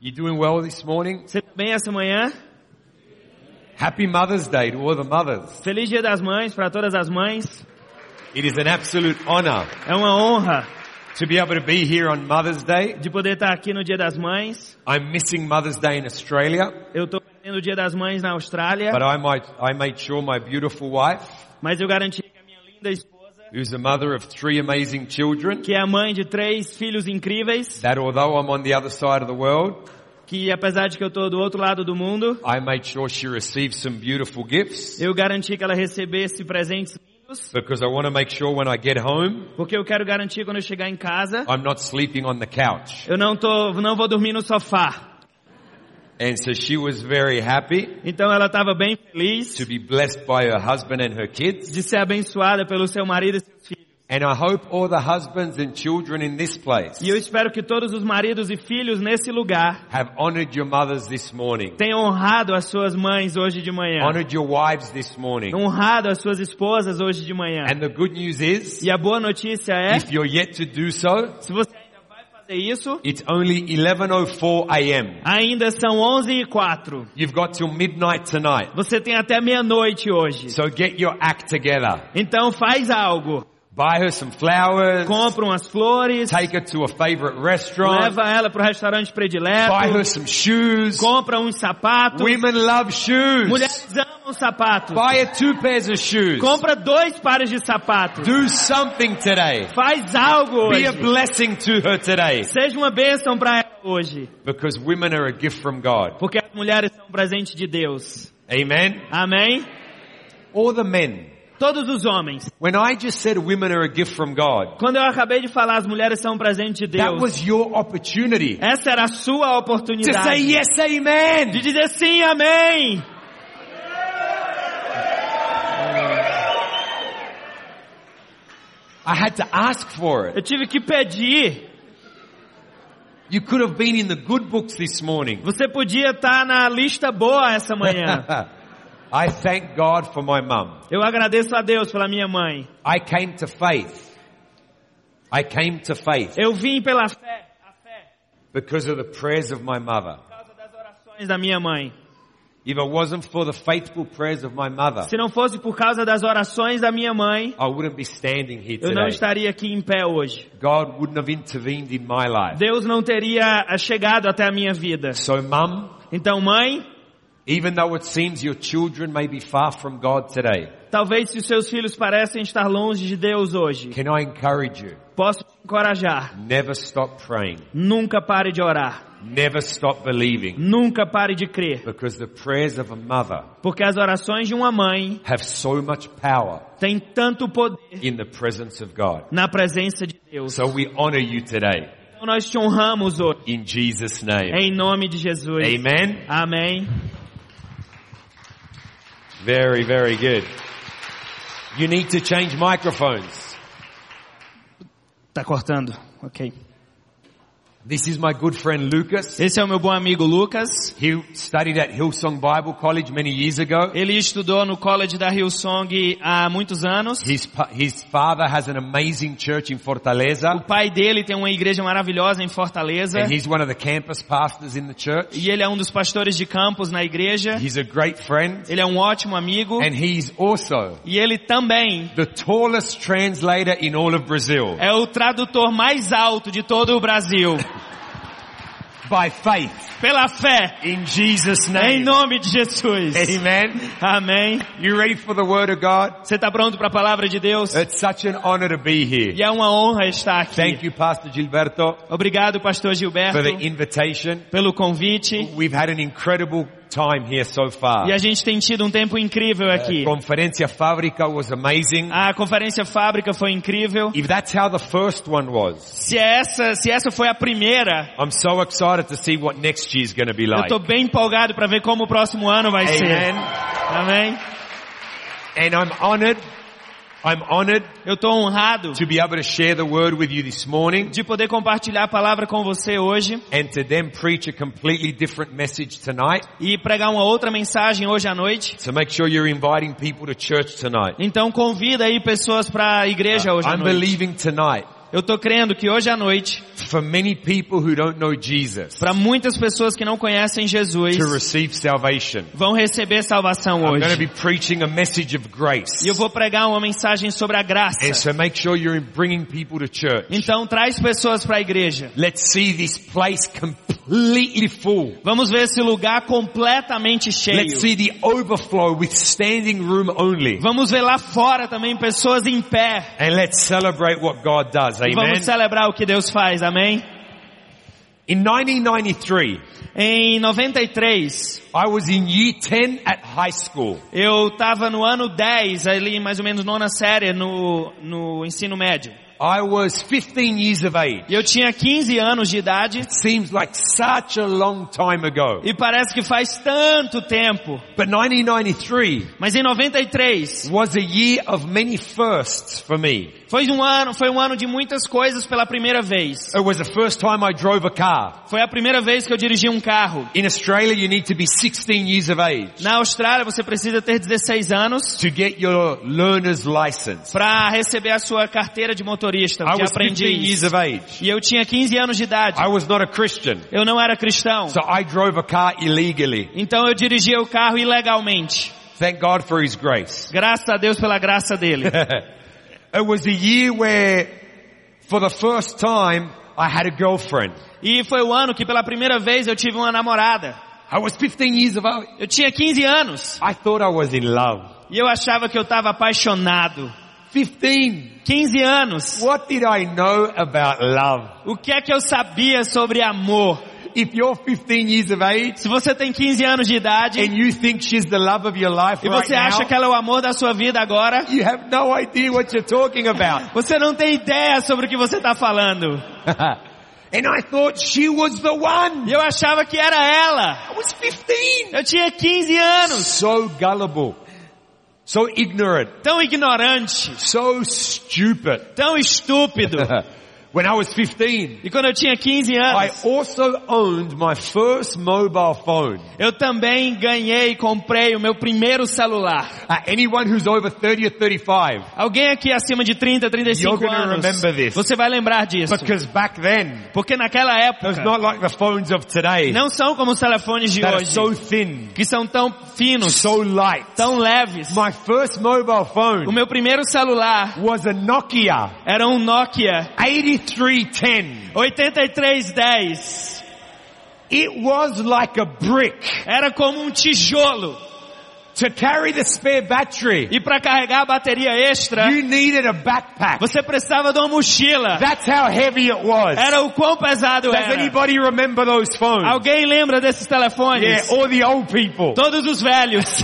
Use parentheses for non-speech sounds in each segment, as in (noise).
You doing well this morning? Você tá bem essa manhã? Happy Mother's Day to all the mothers. Feliz Dia das Mães para todas as mães. It is an absolute honor É uma honra to be able to be here on Mother's Day. de poder estar aqui no Dia das Mães. I'm missing Mother's Day in Australia, Eu estou perdendo o Dia das Mães na Austrália, but I might, I made sure my beautiful wife, mas eu garanti que a minha linda esposa, who's a mother of three amazing children, que é a mãe de três filhos incríveis, that although I'm on the other side of the world, que apesar de que eu estou do outro lado do mundo, I made sure she received some beautiful gifts eu garanti que ela recebesse presentes lindos, because I want to make sure when I get home, porque eu quero garantir quando eu chegar em casa, I'm not sleeping on the couch. eu não tô, não vou dormir no sofá. And so she was very happy Então ela estava bem feliz to be blessed by her husband and her kids. de ser abençoada pelo seu marido e seus filhos. And I hope all the husbands and children in this place E eu espero que todos os maridos e filhos nesse lugar have honored your mothers this morning, tenham honrado as suas mães hoje de manhã. honored your wives this morning. Honrado as suas esposas hoje de manhã. And the good news is, E a boa notícia é, if you're yet to do so, se você ainda vai fazer isso, it's only 11.04 a.m. ainda são 11 e 4. You've got till midnight tonight. Você tem até meia-noite hoje. So get your act together. Então faz algo. Buy her some flowers. Compra umas flores, Take her to a favorite restaurant. leva ela pro restaurante Buy her predileto, some shoes. compra uns sapatos. Women love shoes. Mulheres amam sapatos. Buy her two pairs of shoes. Compra dois pares de sapatos. Do something today. Faz algo Be a hoje. blessing to her today. Seja uma bênção para ela hoje. Because women are a gift from God. Porque as mulheres são um presente de Deus. Amen. Amém? Or the men. Todos os homens. When I just said women are a gift from God, Quando eu acabei de falar, as mulheres são um presente de that Deus. was your opportunity Essa era a sua to oportunidade. say yes, De amen. dizer sim, amém. I had to ask for it. Eu tive que pedir. You could have been in the good books this morning. Você podia estar na lista boa essa manhã. (laughs) I thank God for my mum. Eu agradeço a Deus pela minha mãe. I came to faith. I came to faith Eu vim pela fé, a fé, because of the prayers of my mother. por causa das orações da minha mãe. If it wasn't for the faithful prayers of my mother, Se não fosse por causa das orações da minha mãe, I wouldn't be standing here eu não today. estaria aqui em pé hoje. God wouldn't have intervened in my life. Deus não teria eh, chegado até a minha vida. So mum, Então, mãe, even though it seems your children may be far from God today, talvez se seus filhos parecem estar longe de Deus hoje, can I encourage you? posso te encorajar. Never stop praying. Nunca pare de orar. Never stop believing. Nunca pare de crer. Because the prayers of a mother Porque as orações de uma mãe have so much power têm tanto poder in the presence of God. na presença de Deus. So we honor you today Então nós te honramos hoje. in Jesus' name. Em nome de Jesus. Amen. Amém. Very, very good. You need to change microphones. Tá cortando. Ok. This is my good friend Lucas. Esse é o meu bom amigo Lucas. He studied at Hillsong Bible College many years ago. Ele estudou no college da Hillsong há muitos anos. His, his father has an amazing church in Fortaleza. O pai dele tem uma igreja maravilhosa em Fortaleza. And he's one of the campus pastors in the church. E ele é um dos pastores de campus na igreja. He's a great friend. Ele é um ótimo amigo. And he's also E ele também the tallest translator in all of Brazil. é o tradutor mais alto de todo o Brasil. (laughs) By faith. Pela fé. In Jesus' Em name. nome de Jesus. Amen. Amém. You ready for the word of God? Você está pronto para a palavra de Deus? It's such an honor to be here. E é uma honra estar aqui. Thank you, Pastor Gilberto, Obrigado, pastor Gilberto, for the invitation. pelo convite. We've had an incredible time here so far. E a gente tem tido um tempo incrível aqui. Conferencia Fábrica was amazing. A conferência fábrica foi incrível. If that's how the first one was, Se essa, se essa foi a primeira, I'm so excited to see what next year's going to be eu like. estou bem empolgado para ver como o próximo ano vai ser. Amen. Amém. And I'm honored, I'm honored Eu estou honrado to be able to share the word with you this morning de poder compartilhar a palavra com você hoje and to then preach a completely different message tonight. e pregar uma outra mensagem hoje à noite. So make sure you're inviting people to church tonight. Então convida aí pessoas para a igreja hoje à I'm noite. believing tonight Eu tô crendo que hoje à noite, for many people who don't know Jesus para muitas pessoas que não conhecem Jesus, to receive salvation. vão receber salvação I'm going to hoje. be preaching a message of grace. E eu vou pregar uma mensagem sobre a And graça. so make sure you're bringing people to church. Então traz pessoas para a igreja. Let's see this place completely full. Vamos ver esse lugar completamente cheio. Let's see the overflow with standing room only. Vamos ver lá fora também pessoas em pé. And let's celebrate what God does. E Amen. vamos celebrar o que Deus faz, amém? In 1993, Em 93, I was in year 10 at high school. eu estava no ano 10, ali mais ou menos nona série no, no ensino médio. I was 15 years of age. Eu tinha 15 anos de idade Seems like such a long time ago. e parece que faz tanto tempo. But 1993 Mas em 93 was a year of many firsts for me. Foi um ano, foi um ano de muitas coisas pela primeira vez. It was the first time I drove a car. Foi a primeira vez que eu dirigi um carro. In Australia, you need to be 16 years of age Na Austrália você precisa ter 16 anos to get your learner's license. para receber a sua carteira de motorista, I de was 15 years aprendiz. of age. E eu tinha 15 anos de idade. I was not a Christian. Eu não era cristão. So I drove a car illegally. Então eu dirigia o carro ilegalmente. Thank God for His grace. Graças a Deus pela graça dele. (laughs) it was a year where, for the first time, I had a girlfriend. E foi o ano que pela primeira vez eu tive uma namorada. I was 15 years of age. Eu tinha 15 anos. I thought I was in love. E eu achava que eu estava apaixonado. 15. 15 anos. What did I know about love? O que é que eu sabia sobre amor? If you're 15 years of age Se você tem 15 anos de idade and you think she's the love of your life e right você acha que now, ela é o amor da sua vida agora, you have no idea what you're talking about. (laughs) você não tem ideia sobre o que você está falando. (laughs) and I thought she was the one. Eu achava que era ela. I was 15. Eu tinha 15 anos. So gullible. So ignorant. Tão ignorante. So stupid. Tão estúpido. (laughs) when I was 15, E quando eu tinha 15 I anos, also owned my first mobile phone. eu também ganhei e comprei o meu primeiro celular. Uh, anyone who's over 30 or 35, Alguém aqui acima de 30, 35 You're anos, remember this. você vai lembrar disso. because back then, Porque naquela it was época, not like the phones of today não são como os telefones de that hoje, so thin, que são tão finos, so light. tão leves. My first mobile O phone meu primeiro celular was a Nokia era um Nokia 8310. 8310. It was like a brick. Era como um tijolo. To carry the spare battery, E para carregar a bateria extra, you needed a backpack. você precisava de uma mochila. That's how heavy it was. Era o quão pesado Does era. anybody remember those phones? Alguém lembra desses telefones? Yeah, all the old people. Todos os velhos.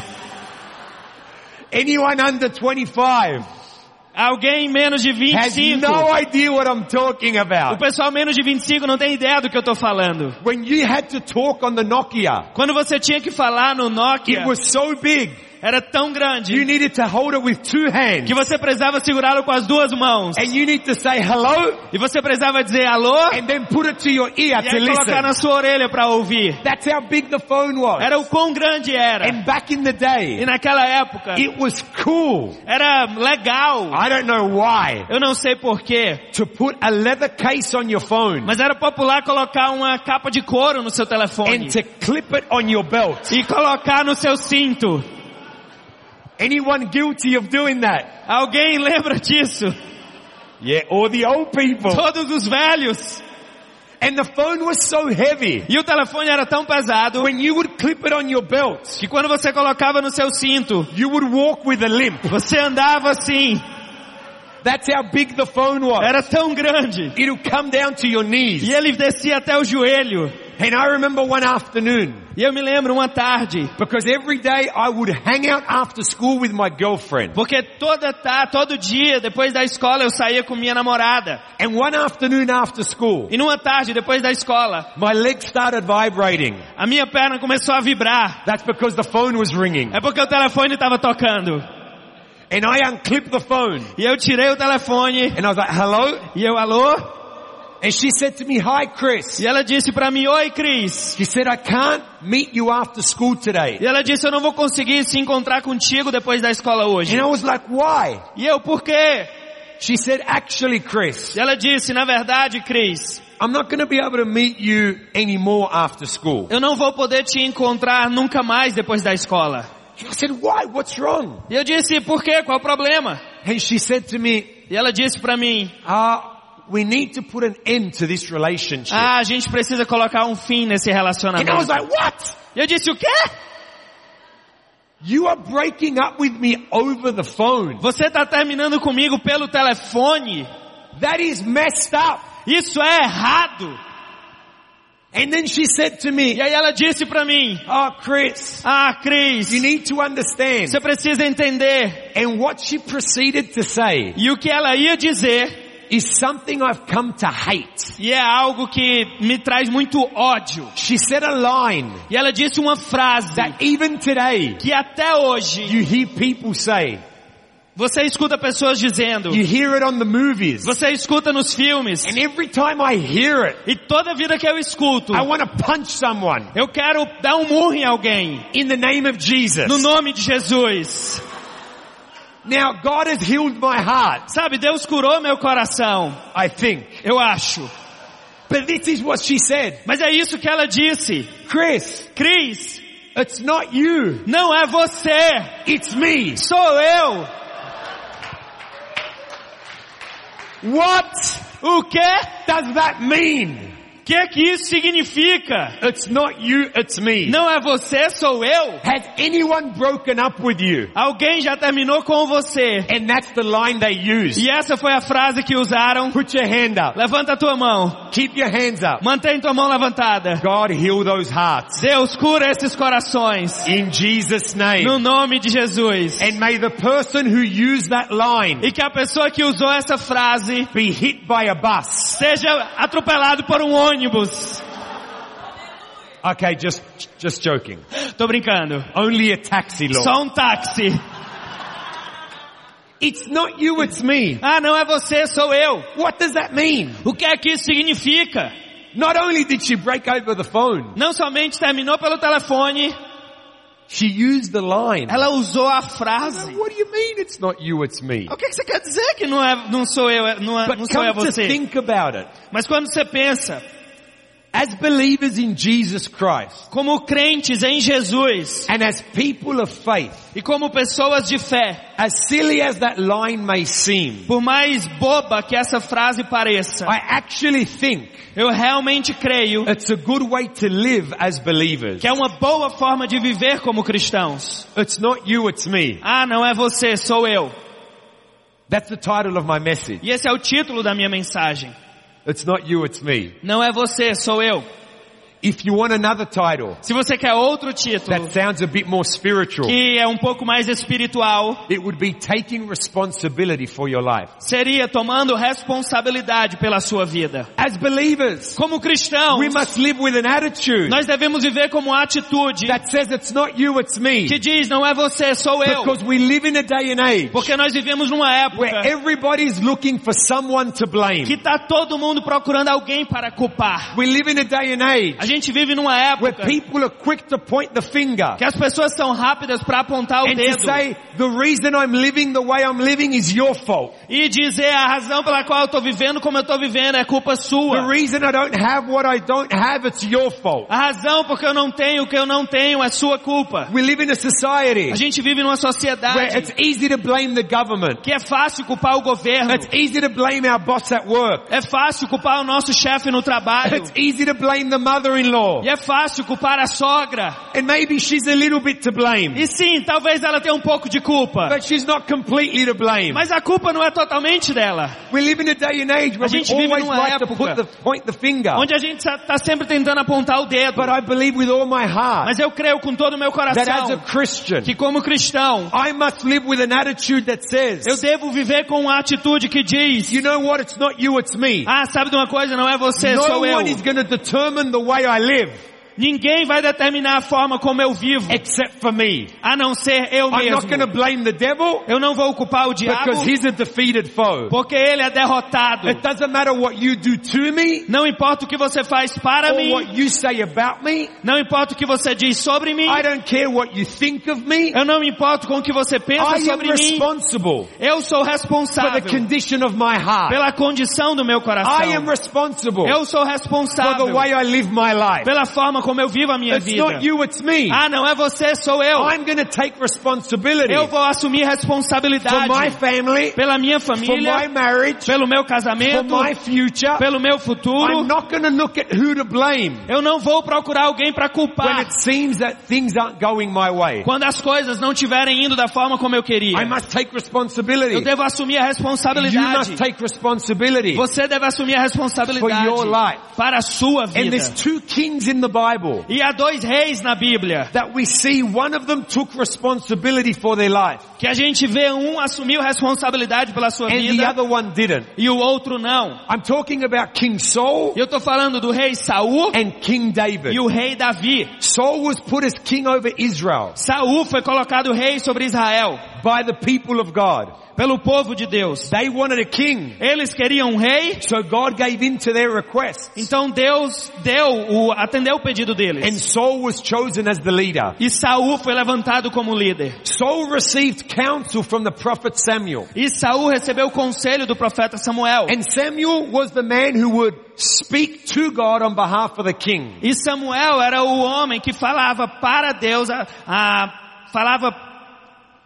Anyone under 25 Alguém menos de has 25. no idea what I'm talking O about. pessoal menos de 25 não tem ideia do que eu tô falando. When you had to talk on the Nokia, Quando você tinha que falar no Nokia, it was so big, era tão you grande needed to hold it with two hands. que você precisava segurá-lo com as duas mãos. And you need to say hello E você precisava dizer alô and then put it to your ear e to aí colocar na listen. sua orelha para ouvir. That's how big the phone was. Era o quão grande era. And back in the E day, naquela época, it was cool. era legal. I don't know why. Eu não sei porquê, To put a leather case on your phone mas era popular colocar uma capa de couro no seu telefone. and to clip it on your belt. E colocar no seu cinto. Anyone guilty of doing that? Alguém lembra disso? Yeah, or the old people. Todos os velhos. And the phone was so heavy. E o telefone era tão pesado When you would clip it on your belt, que quando você colocava no seu cinto, you would walk with a limp. você andava assim. That's how big the phone was. Era tão grande. It'll come down to your knees. E ele descia até o joelho. And I remember one afternoon, E eu me lembro uma tarde, because every day I would hang out after school with my girlfriend. porque toda tá, todo dia depois da escola eu saía com minha namorada. And one afternoon after school, E numa tarde depois da escola, my leg started vibrating. a minha perna começou a vibrar. That's because the phone was ringing. É porque o telefone estava tocando. And I unclipped the phone. E eu tirei o telefone And I was like, hello? e eu alô? And she said to me, hi Chris. E ela disse pra mim, oi Cris. She said, I can't meet you after school today. E ela disse, eu não vou conseguir se encontrar contigo depois da escola hoje. And I was like, why? E eu, por quê? She said, actually, Chris, E ela disse, na verdade, Cris, I'm not going to be able to meet you anymore after school. eu não vou poder te encontrar nunca mais depois da escola. I said, why? What's wrong? E eu disse, por quê? Qual o problema? And she said to me, E ela disse pra mim, uh, we need to put an end to this relationship. ah, a gente precisa colocar um fim nesse and I relacionamento. was like, what? Eu disse, o quê? You are breaking up with me over the phone. Você tá terminando comigo pelo telefone? That is messed up. Isso é errado. And then she said to me, E aí ela disse pra mim, oh Chris, ah, Cris, you need to understand. você precisa entender. And what she proceeded to say E o que ela ia dizer, is something I've come to hate. e é algo que me traz muito ódio. She said a line E ela disse uma frase that even today que até hoje you hear people say. você escuta pessoas dizendo, You hear it on the movies. você escuta nos filmes, And every time I hear it, e toda vida que eu escuto, I want to punch someone eu quero dar um murro em alguém, in the name of Jesus. no nome de Jesus. Now God has healed my heart, Sabe, Deus curou meu coração, I think. eu acho. But this is what she said. Mas é isso que ela disse. Chris, Cris, it's not you. não é você, It's me. sou eu. What O que? does that mean? Que que isso significa? It's not you, it's me. Não é você, sou eu. Has anyone broken up with you? Alguém já terminou com você. And that's the line they use. E essa foi a frase que usaram. Put your hand up. Levanta a tua mão. Keep your hands up. Mantém tua mão levantada. God heal those hearts. Deus cura esses corações. In Jesus' name. No nome de Jesus. And may the person who used that line E que a pessoa que usou essa frase be hit by a bus. seja atropelado por um ônibus. Okay, just, just joking. Tô brincando. Only a taxi law. Só um táxi. It's not you, it's me. Ah, não é você, sou eu. What does that mean? O que é que isso significa? Not only did she break over the phone, Não somente terminou pelo telefone, she used the line. ela usou a frase. What do you mean it's not you, it's me? O que, que você quer dizer que não é, não sou eu, é- não, é, não sou eu to você? think about it. Mas quando você pensa, As believers in Jesus Christ como crentes em Jesus and as people of faith, e como pessoas de fé, as silly as that line may seem, por mais boba que essa frase pareça, I actually think eu realmente creio it's a good way to live as believers. que é uma boa forma de viver como cristãos. It's not you, it's me. Ah, não é você, sou eu. That's the title of my message. E esse é o título da minha mensagem. It's not you, it's me. Não é você, sou eu. If you want another title Se você quer outro título, that sounds a bit more spiritual, que é um pouco mais espiritual, it would be taking responsibility for your life. seria tomando responsabilidade pela sua vida. As believers, Como cristãos, we must live with an attitude nós devemos viver como atitude that says it's not you, it's me. que diz, não é você, sou eu. Because we live in a day and age Porque nós vivemos numa where época everybody's looking for someone to blame. que tá todo mundo procurando alguém para culpar. We live in a day and age gente vive numa where época people are quick to point the finger que as pessoas são rápidas para apontar o and dedo say the reason I'm living the way I'm living is your fault. e dizer a razão pela qual eu tô vivendo como eu tô vivendo é culpa The sua. reason I don't have what I don't have, it's your fault. A razão porque eu não tenho o que eu não tenho é sua culpa. We live in a society A gente vive numa where sociedade it's easy to blame the government. que é fácil culpar o governo. It's easy to blame our boss at work. É fácil culpar o nosso chefe no trabalho. It's easy to blame the mother-in-law. E é fácil culpar a sogra. And maybe she's a little bit to blame. E sim, talvez ela tenha um pouco de culpa. But she's not completely to blame. Mas a culpa não é totalmente dela. We live in a day and age where A we gente vive always like to put the, point the finger. Onde a gente está sempre tentando apontar o dedo. But I believe with all my heart Mas eu creio com todo o meu that as a coração Christian, que como cristão, I must live with an attitude that says, eu devo viver com uma atitude que diz, you know what, it's not you, it's me. ah, sabe de uma coisa, não é você, No sou eu. one is going to determine the way I live. Ninguém vai determinar a forma como eu vivo, except for me. a não ser eu I'm not going to mesmo. blame the devil Eu não vou culpar o diabo, because he's a defeated foe. porque ele é derrotado. It doesn't matter what you do to me Não importa o que você faz para or mim, what you say about me. não importa o que você diz sobre mim, I don't care what you think of me. eu não me importo com o que você pensa I am sobre mim. responsible Eu sou for the responsável condition of my heart. pela condição do meu I am coração. responsible Eu sou for the responsável way I live my life. pela forma como eu vivo a minha It's vida. not you, it's me. Ah, não é você, sou eu. I'm going to take responsibility Eu vou assumir for my responsabilidade family, pela minha for my família, marriage, pelo meu for casamento, my future. pelo meu I'm futuro. not going to look at who to blame Eu não vou procurar alguém para when culpar it seems that things aren't going my way. quando as coisas não estiverem indo da forma como eu queria. I must take responsibility. Eu devo assumir a You must responsabilidade. take responsibility. Você deve assumir a responsabilidade For your life. para a sua And vida. there's two kings in the Bible E há dois reis na Bíblia that we see one of them took responsibility for their life que a gente vê um assumiu responsabilidade pela sua and the vida other one didn't. e o outro não. I'm talking about King Saul eu estou falando do rei Saul and King David. e o rei Davi. Saul was put as king over Israel Saul foi colocado rei sobre Israel by the people of God. pelo povo de Deus. They wanted a king. Eles queriam um rei, So God gave in to their requests. então Deus deu o atendeu o pedido And deles. Saul was chosen as the leader. E Saul foi levantado como líder. Saul received counsel from the prophet Samuel. E Saul recebeu o conselho do profeta Samuel. And Samuel was the man who would speak to God on behalf of the king. E Samuel era o homem que falava para Deus, a, a- falava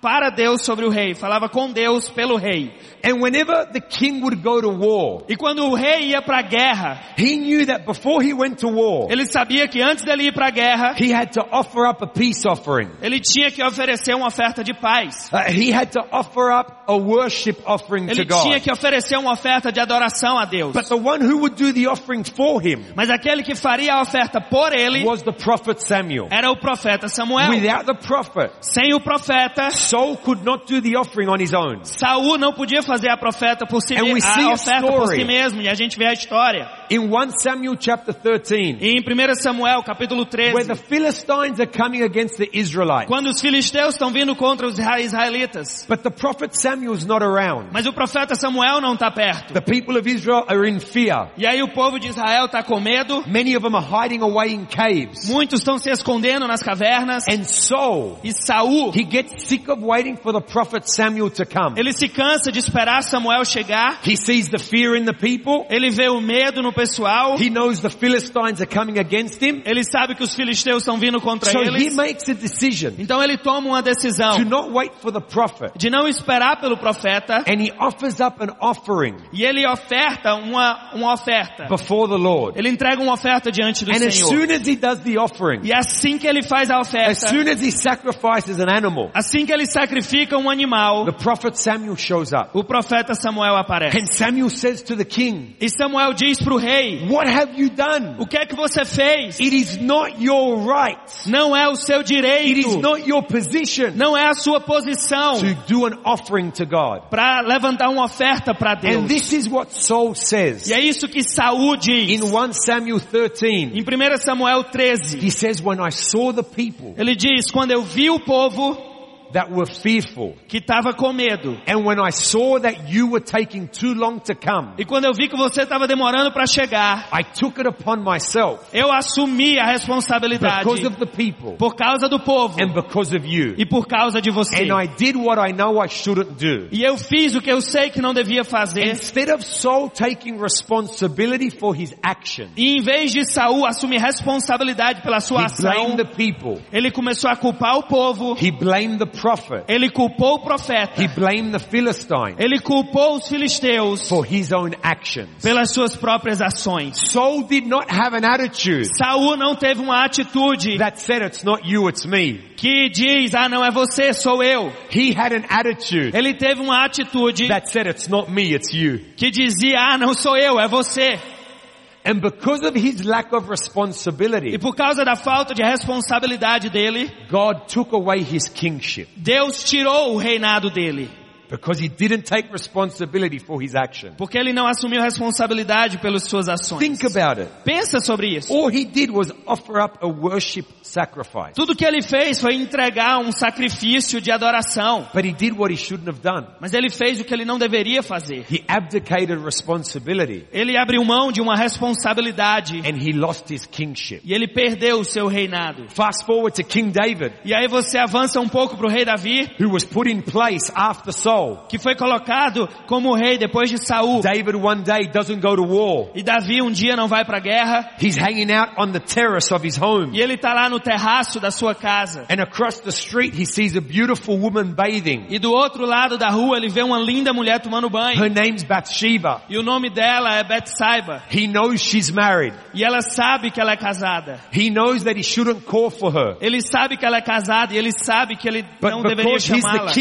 para Deus sobre o rei, falava com Deus pelo rei. And whenever the king would go to war, E quando o rei ia para a guerra, he knew that before he went to war, ele sabia que antes dele ir para a guerra, he had to offer up a peace offering. ele tinha que oferecer uma oferta de paz. Uh, he had to offer up a worship offering to Ele tinha God. que oferecer uma oferta de adoração a Deus. But the one who would do the offering for him Mas aquele que faria a oferta por ele was the prophet Samuel. era o profeta Samuel. Without the prophet, Sem o profeta, Saul could not do the offering on his own. Saul não podia fazer a profeta por si a oferta por si mesmo, e a gente vê a história. In 1 Samuel chapter 13, E em 1 Samuel, capítulo where the 13, Philistines are coming against the Israelites, quando os filisteus estão vindo contra os isra- israelitas, but the prophet Samuel's not around. mas o profeta Samuel não está perto. The people of Israel are in fear. E aí o povo de Israel está com medo, Many of them are hiding away in caves. muitos estão se escondendo nas cavernas, And Saul, e Saul, he gets sick of waiting for the prophet Samuel to come. ele se cansa de esperar Samuel chegar, He sees the fear in the people. ele vê o medo no pessoal, He knows the Philistines are coming against him. ele sabe que os filisteus estão vindo contra So he makes a decision então ele toma uma decisão to not wait for the prophet. de não esperar pelo profeta, And he offers up an offering e ele oferta uma, uma oferta. before the Lord. Ele entrega uma oferta diante do And as Senhor. soon as he does the offering, E assim que ele faz a as oferta, soon as he sacrifices an animal, assim que ele sacrifica um animal, the prophet Samuel shows up. o profeta Samuel aparece. And Samuel says to the king, E Samuel diz para o rei, what have you done? o que é que você fez? It is not your right. Não é o seu It is direito, not your position não é a sua posição to do an offering to God. para levantar uma oferta para And Deus. this is what Saul says. E é isso que Saul diz. In 1 Samuel 13, Em 1 Samuel 13, he says, when I saw the people ele diz, quando eu vi o povo that were fearful, que estava com medo, and when I saw that you were taking too long to come, e quando eu vi que você estava demorando para chegar, I took it upon myself eu assumi a responsabilidade because of the people por causa do povo and because of you. e por causa de você. And I did what I know I shouldn't do. E eu fiz o que eu sei que não devia fazer. Instead of Saul taking responsibility for his action, E em vez de Saul assumir responsabilidade pela sua he ação, blamed the people. ele começou a culpar o povo, He blamed the prophet. ele culpou o profeta, He blamed the Philistines ele culpou os filisteus for his own actions. pelas suas próprias ações. Saul did not have an attitude Saul não teve uma atitude that said it's not you, it's me. que diz, ah não é você, sou eu. He had an attitude Ele teve uma atitude that said it's not me, it's you. que dizia, ah não sou eu, é você. And because of his lack of E responsibility, por causa da falta de responsabilidade dele, God took away his kingship. Deus tirou o reinado dele. Because he didn't take responsibility for his action. Porque ele não assumiu responsabilidade pelas suas ações. Think about it. Pensa sobre isso. All he did was offer up a worship sacrifice. Tudo que ele fez foi entregar um sacrifício de adoração. But he did what he shouldn't have done. Mas ele fez o que ele não deveria fazer. He abdicated responsibility Ele abriu mão de uma responsabilidade and he lost his kingship. e ele perdeu o seu reinado. Fast forward to King David, E aí você avança um pouco para o rei Davi, who was put in place after Saul. Que foi colocado como rei depois de Saul. David one day doesn't go to war. E Davi um dia não vai para a guerra He's hanging out on the terrace of his home. e ele está lá no terraço da sua casa. And across the street he sees a beautiful woman bathing. E do outro lado da rua ele vê uma linda mulher tomando banho. Her name's Bathsheba. E o nome dela é Betsaiba. He knows she's married. E ela sabe que ela é casada. He knows that he shouldn't call for her. Ele sabe que ela é casada e ele sabe que ele But não deveria chamá-la.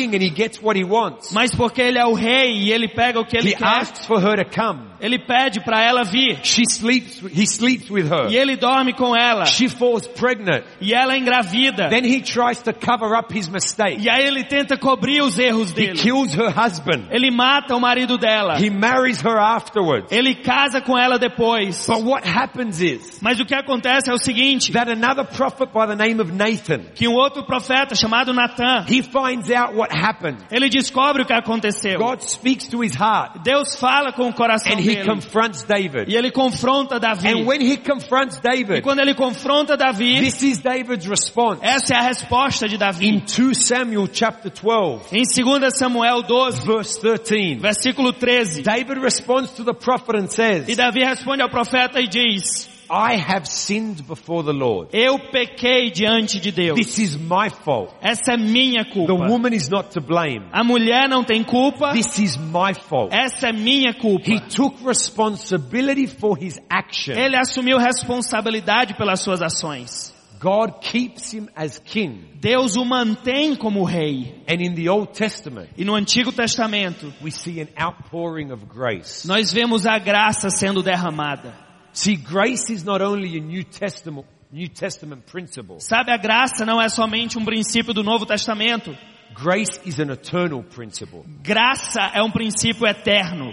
He he Mas porque ele é o rei e ele pega o que ele he quer, asks for her to come. ele pede para ela vir. She sleeps, he sleeps with her. E ele dorme com ela. She falls pregnant. E ela é engravida. Then he tries to cover up his mistake. E aí ele tenta cobrir os erros He dele. kills her husband. Ele mata o marido dela. He marries her afterwards. Ele casa com ela depois. But what happens is Mas o que acontece é o seguinte, that another prophet by the name of Nathan, que um outro profeta chamado Natan, he finds out what happened. ele descobre o que aconteceu. God speaks to his heart Deus fala com o coração and he dele. confronts David. E ele confronta Davi. And when he confronts E David, quando ele confronta Davi, this is David's response. essa é a resposta de Davi. In 2 Samuel chapter 12, Em 2 Samuel 12, verse 13, versículo 13. David responds to the prophet and E says, Davi responde ao profeta e diz, I have sinned before the Lord. eu pequei diante de Deus. This is my fault. Essa é minha The culpa. woman is not to blame. A mulher não tem culpa. This is my fault. Essa é minha culpa. He took responsibility for his action. Ele assumiu responsabilidade pelas suas ações. God keeps him as king. Deus o mantém como rei. And in the Old Testament, E no Antigo Testamento, we see an outpouring of grace. nós vemos a graça sendo derramada. See, grace is not only a New Testament, New Testament principle. Sabe, a graça não é somente um princípio do Novo Testamento. Grace is an eternal principle. Graça é um princípio eterno.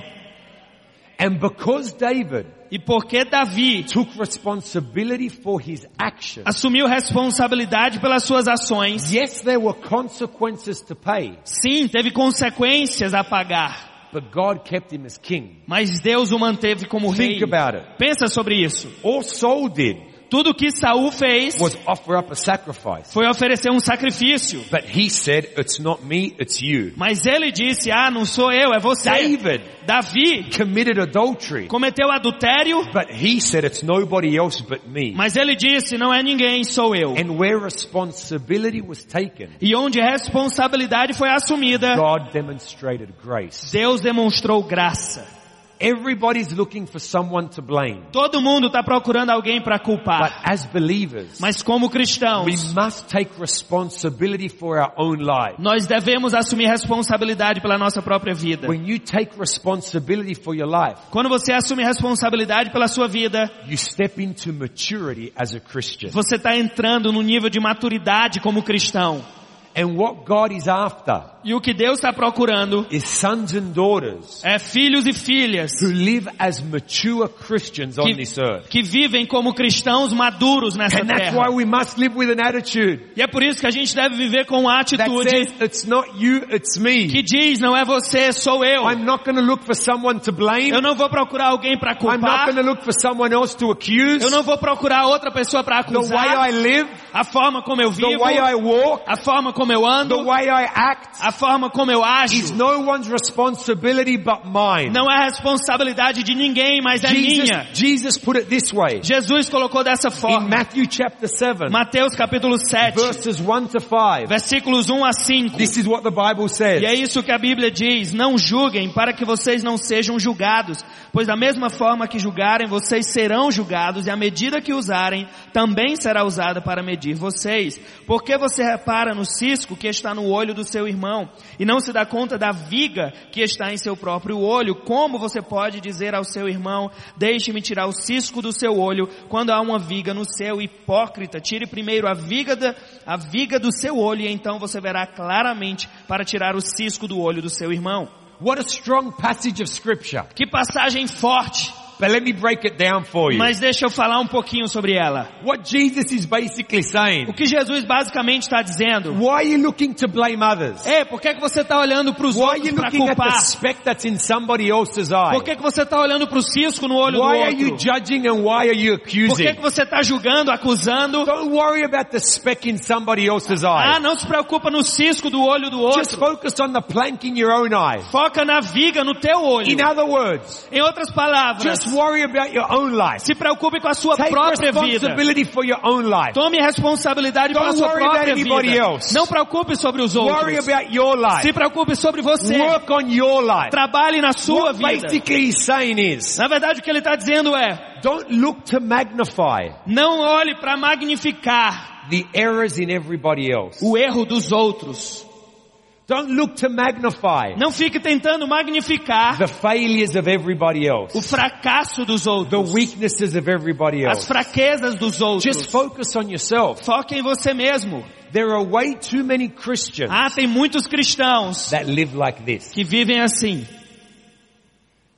And because David E porque Davi took responsibility for his action, assumiu responsabilidade pelas suas ações, yes, there were consequences to pay, sim, teve consequências a pagar. But God kept him as king. Mas Deus o manteve como rei. Think about it. Pensa sobre isso. All Saul did Tudo que Saul fez was offer up a sacrifice. foi oferecer um sacrifício. But he said, it's not me, it's you. Mas ele disse, ah, não sou eu, é você. David Davi committed adultery. cometeu adultério, But he said, it's nobody else but me. mas ele disse, não é ninguém, sou eu. And where responsibility was taken, E onde responsabilidade foi assumida, God demonstrated grace. Deus demonstrou graça. Everybody's looking for someone to blame. Todo mundo está procurando alguém para But culpar. as believers, Mas como we cristãos, must take responsibility for our own lives. nós devemos assumir responsabilidade pela nossa própria vida. When you take responsibility for your life, Quando você assume responsabilidade pela sua vida, you step into maturity as a Christian. você está entrando no nível de maturidade como cristão. And what God is after E o que Deus está procurando is sons and daughters é filhos e filhas who live as mature Christians on que, this earth. que vivem como cristãos maduros nessa And that's terra. why we must live with an attitude E é por isso que a gente deve viver com uma that atitude says, it's not you, it's me. que diz, não é você, sou eu. I'm not going to look for someone to blame. Eu não vou procurar alguém para I'm not culpar. going to look for someone else to accuse. Eu não vou procurar outra pessoa para The way acusar. I live, A forma como eu the vivo, way I walk, a forma como eu the ando, way I act a forma como eu is ajo. no one's responsibility but mine. Não é responsabilidade de ninguém, mas é Jesus, minha. Jesus put it this way. Jesus colocou dessa In forma. Matthew chapter 7, Mateus capítulo 7, verses 1 to 5, versículos 1 a 5. this is what the Bible says. E é isso que a Bíblia diz, não julguem para que vocês não sejam julgados, pois da mesma forma que julgarem, vocês serão julgados e a medida que usarem também será usada para medir vocês. Por que você repara no cisco que está no olho do seu irmão e não se dá conta da viga que está em seu próprio olho? Como você pode dizer ao seu irmão, deixe-me tirar o cisco do seu olho quando há uma viga no seu hipócrita? Tire primeiro a viga da, a viga do seu olho e então você verá claramente para tirar o cisco do olho do seu irmão. What a strong passage of scripture. Que passagem forte! But let me break it down for you. Mas deixa eu falar um pouquinho sobre ela. What Jesus is basically saying. O que Jesus basicamente está dizendo? Why are you looking to blame others? É, por que, que você está olhando para os Why are outros you para looking at the culpar? speck that's in somebody else's eye? Por que, que você está olhando para o cisco no olho Why are do you outro? judging and why are you Por que, accusing? que você está julgando, acusando? Don't worry about the speck in somebody else's Ah, eye. não se preocupa no cisco do olho do Just outro. focus on the plank in your own eye. Foca na viga no teu olho. In other words, Em outras palavras, just worry about your own life. se preocupe com a sua Take própria vida. responsibility for your own life. Tome responsabilidade pela Don't sua worry about própria anybody vida. else. Não preocupe sobre os Worry outros. about your life. Se preocupe sobre você. Work on your life. Trabalhe na sua What vida. Na verdade, o que ele está dizendo é, don't look to magnify não olhe para magnificar the errors in everybody else. o erro dos outros. Don't look to magnify Não fique tentando magnificar the failures of everybody else. o fracasso dos The outros, weaknesses of everybody as else. fraquezas dos Just outros. focus on yourself. Foque em você mesmo. There are way too many Christians Ah, tem muitos cristãos that live like this. que vivem assim.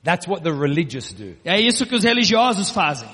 That's what the religious do. É isso que os religiosos fazem.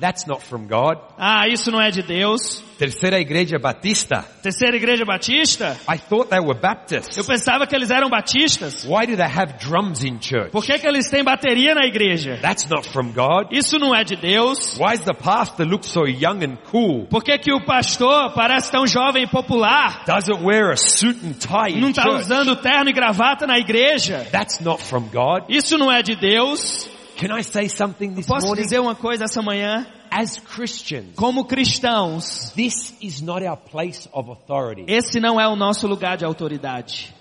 That's not from God. Ah, isso não é de Deus. Terceira Igreja Batista. Terceira Igreja Batista? I thought they were Eu Baptists. pensava que eles eram batistas. Why do they have drums in church? Por que, que eles têm bateria na igreja? That's not from God. Isso não é de Deus. Why does the pastor look so young and cool? Por que, que o pastor parece tão jovem e popular? Doesn't wear a suit and tie Não está usando terno e gravata na igreja? That's not from God. Isso não é de Deus. Can I say something this Posso morning? dizer uma coisa essa manhã? As Christians, Como cristãos, this is not our place of authority. esse não é o nosso lugar de autoridade.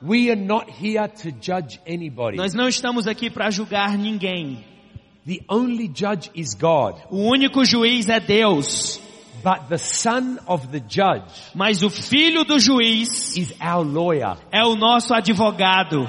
We are not here to judge anybody. Nós não estamos aqui para julgar ninguém. The only judge is God. O único juiz é Deus. But the son of the judge Mas o filho do juiz is our lawyer. é o nosso advogado.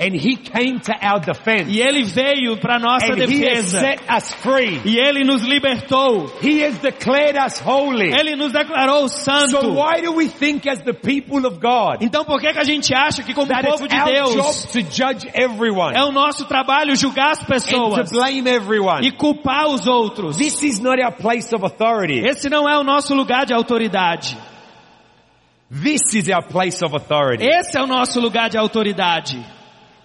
And he came to our defense. E ele veio para nossa And he defesa. set us free. E ele nos libertou. He has declared us holy. Ele nos declarou santo. So why do we think as the people of God Então por que, que a gente acha que como povo de job Deus to judge everyone é o nosso trabalho julgar as and pessoas to blame everyone? e culpar os outros? This is not our place of authority. Esse não é o nosso lugar de autoridade. This is our place of authority. Esse é o nosso lugar de autoridade.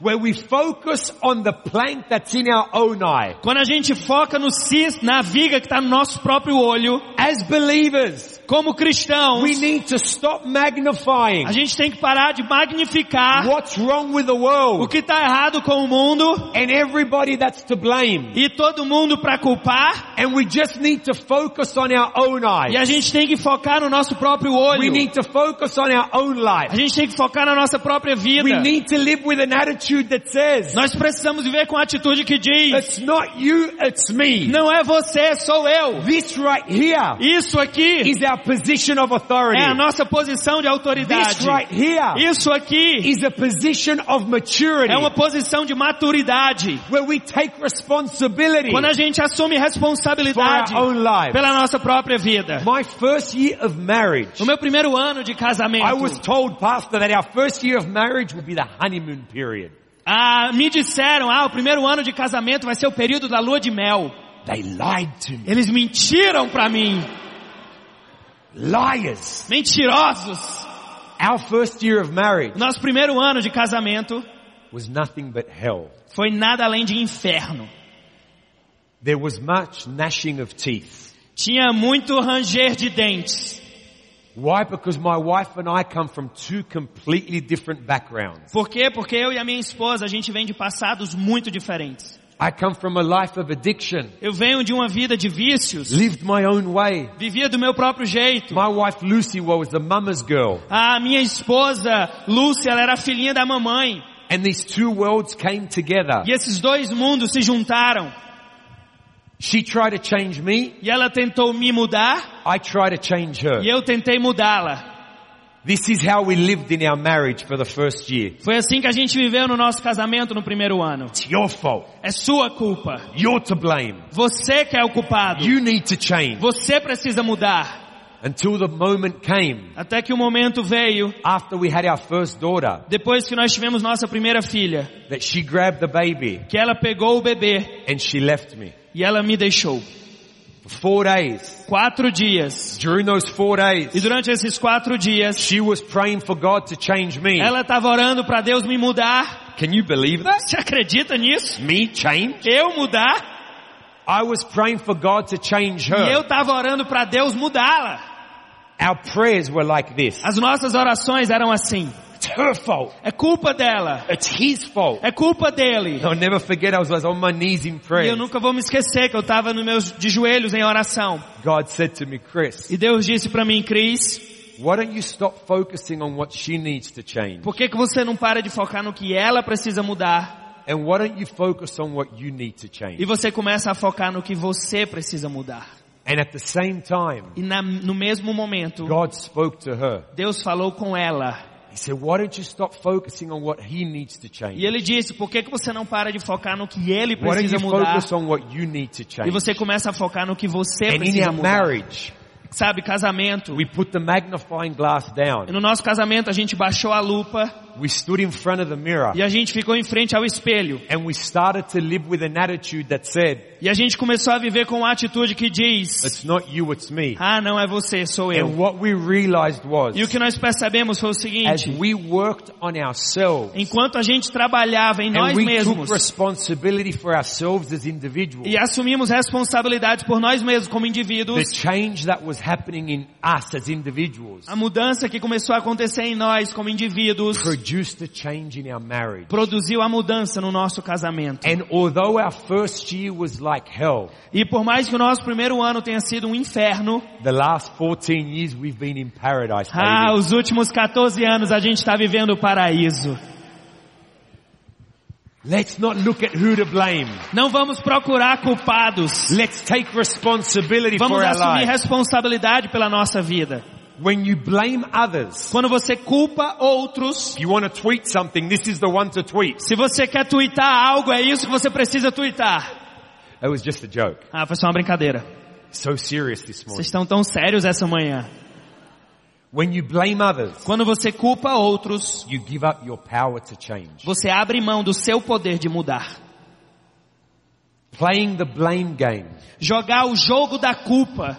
Where we focus on the plank that's in our own eye. Quando a gente foca no cis, na viga que está no nosso próprio olho, As believers, como cristãos, we need to stop magnifying a gente tem que parar de magnificar what's wrong with the o world que está errado com o mundo and everybody that's to blame. e todo mundo para culpar. And we just need to focus on our own E a gente tem que focar no nosso próprio We olho. need to focus on our own A life. gente tem que focar na nossa própria vida. We need to live with an attitude that says, Nós precisamos viver com a atitude que diz, it's not you, it's me. não é você, sou eu. This right here Isso aqui is our. É a nossa posição de This autoridade. right here Isso aqui is a position of maturity é uma posição de maturidade. where we take responsibility Quando a gente assume for our responsabilidade pela nossa própria vida. My first year of marriage, No meu primeiro ano de I was casamento, told, Pastor, that our first year of marriage would be the honeymoon period. ah, me disseram, ah, o primeiro ano de casamento vai ser o período da lua de mel. They lied to me. Eles mentiram pra mim. Liars. Mentirosos. Our first year of marriage Nosso primeiro ano de casamento was nothing but hell. foi nada além de inferno. There was much gnashing of teeth. Tinha muito ranger de dentes. Why? Because my wife and I come from two completely different backgrounds. Por quê? Porque eu e a minha esposa, a gente vem de passados muito diferentes. I come from a life of addiction, Eu venho de uma vida de vícios. lived my own way. Vivia do meu próprio jeito. My wife Lucy was a mama's girl. A minha esposa, Lúcia, ela era filhinha da mamãe. And these two worlds came together. E esses dois mundos se juntaram. She tried to change me. E ela tentou me mudar I tried to change her. e eu tentei mudá-la. This is how we lived in our marriage for the first year. Foi assim que a gente viveu no nosso casamento no primeiro ano. It's your fault. É sua culpa. You're to blame. Você que é o culpado. You need to change. Você precisa mudar. Until the moment came Até que o momento veio, after we had our first daughter depois que nós tivemos nossa primeira filha, that she grabbed the baby que ela pegou o bebê and she left me. e ela me deixou. Four days. Quatro dias. During those four E days, durante esses quatro dias, she was praying for God to change me. ela estava orando para Deus me mudar. Can you believe that? Você acredita nisso? Me change? Eu mudar? I was praying for God to change E eu her. estava orando para Deus mudá-la. Our prayers were like this. As nossas orações eram assim. It's her fault. É culpa dela. It's his fault. É culpa dele. I'll never forget I was, on my knees in E prayer. eu nunca vou me esquecer que eu estava nos meus de joelhos em oração. God said to me, Chris, E Deus disse para mim, Cris, why don't you stop focusing on what she needs to change? por que, que você não para de focar no que ela precisa mudar? And why don't you focus on what you need to E change? você começa a focar no que você precisa mudar. And at the same time, E na- no mesmo momento, God spoke to her. Deus falou com ela. He said, why don't you stop focusing on what he needs to change? E ele disse, por que, que você não para de focar no que ele precisa mudar? E você começa a focar no que você And precisa mudar. marriage, Sabe, casamento. we put the magnifying glass E down. no nosso casamento a gente baixou a lupa We stood in front of the mirror e a gente ficou em frente ao espelho. and we started to live with an attitude that said, E a gente começou a viver com uma atitude que diz, it's not you, it's me. ah, não é você, sou And eu. what we realized was, E o que nós percebemos foi o as seguinte, we worked on ourselves enquanto a gente trabalhava em nós and we mesmos took responsibility for ourselves as individuals, e assumimos responsabilidades por nós mesmos como the indivíduos, change that was happening in us as individuals a mudança que começou a acontecer em nós como indivíduos produced a change in our marriage. produziu a mudança no nosso casamento. And although our first year was like hell, E por mais que o nosso primeiro ano tenha sido um inferno, the last 14 years we've been in paradise, ah, os últimos 14 anos a gente está vivendo o paraíso. Let's not look at who to blame. Não vamos procurar culpados. Let's take responsibility Vamos for our assumir lives. responsabilidade pela nossa vida. When you blame others, Quando você culpa outros, you want to tweet something, this is the one to tweet. se você quer twittar algo, é isso que você precisa twittar. That was just a joke. Ah, foi só uma brincadeira. So serious this Vocês morning. estão tão sérios essa manhã. When you blame others, Quando você culpa outros, you give up your power to change. você abre mão do seu poder de mudar. Playing the blame game Jogar o jogo da culpa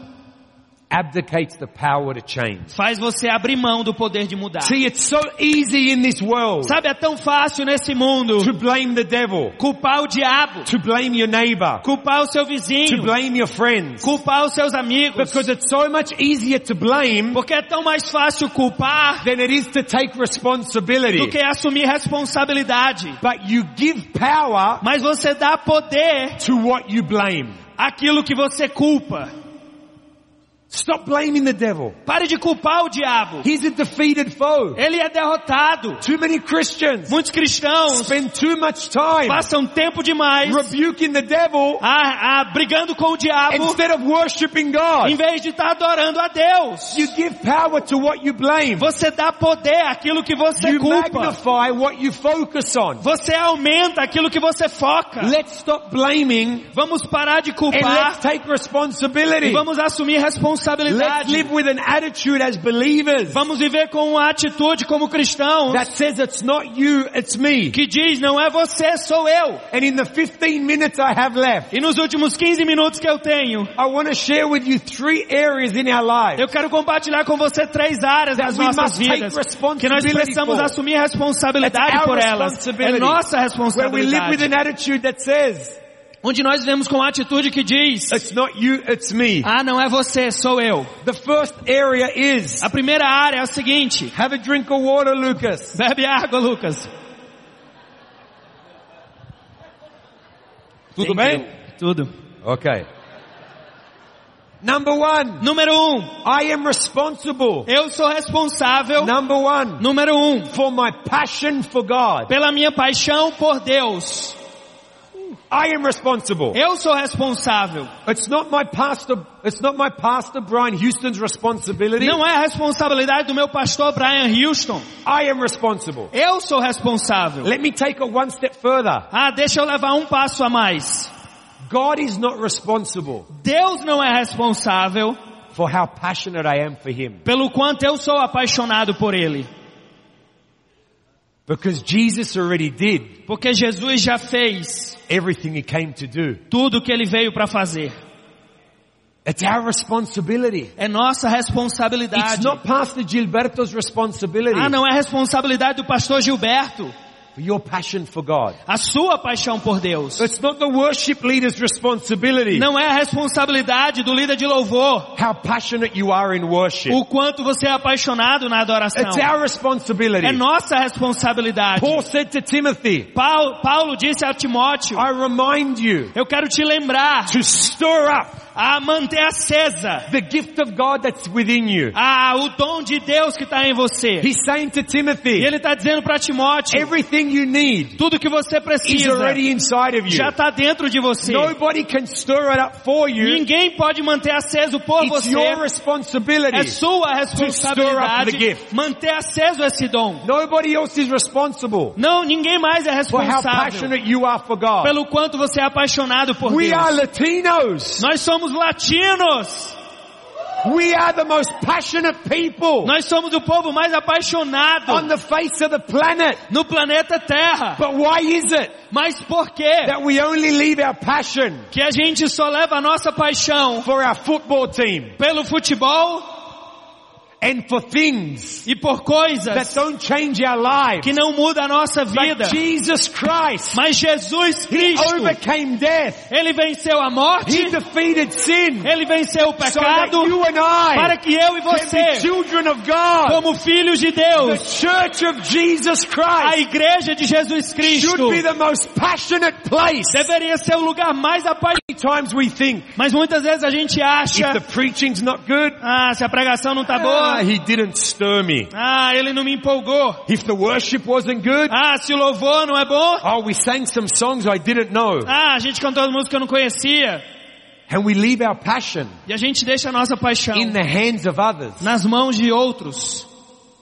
abdicates the power to change. faz você abrir mão do poder de mudar. See, it's so easy in this world Sabe, é tão fácil nesse mundo to blame the devil, culpar o diabo, to blame your neighbor, culpar o seu to vizinho, blame your friends. culpar os seus amigos. Because it's so much easier to blame Porque é tão mais fácil culpar than it is to take do responsibility. que assumir responsabilidade. But you give power Mas você dá poder to what you blame. àquilo que você culpa. Stop blaming the devil. Pare de culpar o diabo. He's a defeated foe. Ele é derrotado. Too many Christians Muitos cristãos spend too much time passam tempo demais rebuking the devil a, a, brigando com o diabo instead of worshiping God. em vez de estar adorando a Deus. You give power to what you blame. Você dá poder àquilo que você You culpa. magnify what you focus on. Você aumenta aquilo que você foca. Let's stop blaming Vamos parar de and culpar let's take e responsibility. vamos assumir Let's responsabilidade. live with an attitude as believers Vamos viver com uma atitude como cristãos that says it's not you, it's me. que diz não é você, sou eu. And in the 15 minutes I have left, E nos últimos 15 minutos que eu tenho, I want to share with you three areas in our lives eu quero compartilhar com você três áreas das nossas vidas que nós precisamos assumir responsabilidade por elas. É nossa Where we live with responsabilidade. an attitude that says, Onde nós vivemos com uma atitude que diz, it's not you, it's me. ah, não é você, sou eu. The first area is, A primeira área é a seguinte, have a drink of water, Lucas. bebe água, Lucas. Tudo bem? Tudo. Okay. Number one, Número um, I am responsible. eu sou responsável, Number one, número um, for my passion for God. pela minha paixão por Deus. I am responsible. Eu sou responsável. It's not my pastor, it's not my pastor Brian Houston's responsibility. Não é a responsabilidade do meu pastor Brian Houston. I am responsible. Eu sou responsável. Let me take it one step further. Ah, deixa eu levar um passo a mais. God is not responsible Deus não é responsável for how passionate I am for Him. pelo quanto eu sou apaixonado por Ele. Because Jesus already did Porque Jesus já fez everything He came to do. tudo que Ele veio para fazer. It's our responsibility. É nossa It's responsabilidade. not Pastor Gilberto's responsibility. Ah, não é responsabilidade do pastor Gilberto. Your passion for God. A sua paixão por Deus. It's not the worship leader's responsibility. Não é a responsabilidade do líder de louvor. How passionate you are in worship. O quanto você é apaixonado na adoração. It's our responsibility. É nossa responsabilidade. Paul said to Timothy, Paulo, Paulo disse a Timóteo, I remind you eu quero te lembrar to stir up a manter acesa the gift of God that's within you. a, o dom de Deus que está em você. He's saying to E Timothy, ele está dizendo para Timóteo, everything you need tudo que você is precisa already inside of you. já está dentro de você. Nobody can stir it up for you. Ninguém pode manter aceso por It's você. your É responsibility. sua up the responsabilidade manter aceso esse dom. Nobody else is responsible Não, ninguém mais é for how responsável passionate you are for God. pelo quanto você é apaixonado por We are Deus. Latinos. Nós somos latinos. We are the most passionate people Nós somos o povo mais on apaixonado the face of the planet. no planeta Terra. But why is it Mas por quê? that we only leave our passion Que a gente só leva a nossa paixão for our football team pelo futebol and for things e por that coisas don't change our lives? que não mudam a nossa vida. Jesus Christ, Mas Jesus He Cristo, overcame death. Ele venceu a He morte, defeated sin Ele venceu o so that pecado you and para I que eu e você, children of God. como filhos de The Deus, church of Jesus a Christ igreja de Jesus should Cristo be the most passionate place. deveria ser o lugar mais apaixonado. Times we think, Mas muitas vezes a gente if acha, the preaching's not good, ah, se a pregação não tá boa, ah, he didn't stir me. ah, ele não me empolgou. If the worship wasn't good, Ah, se o louvor não é bom, oh, we sang some songs I didn't know. ah, a gente cantou as músicas que eu não conhecia. And we leave our passion E a gente deixa a nossa paixão in the hands of others. nas mãos de outros.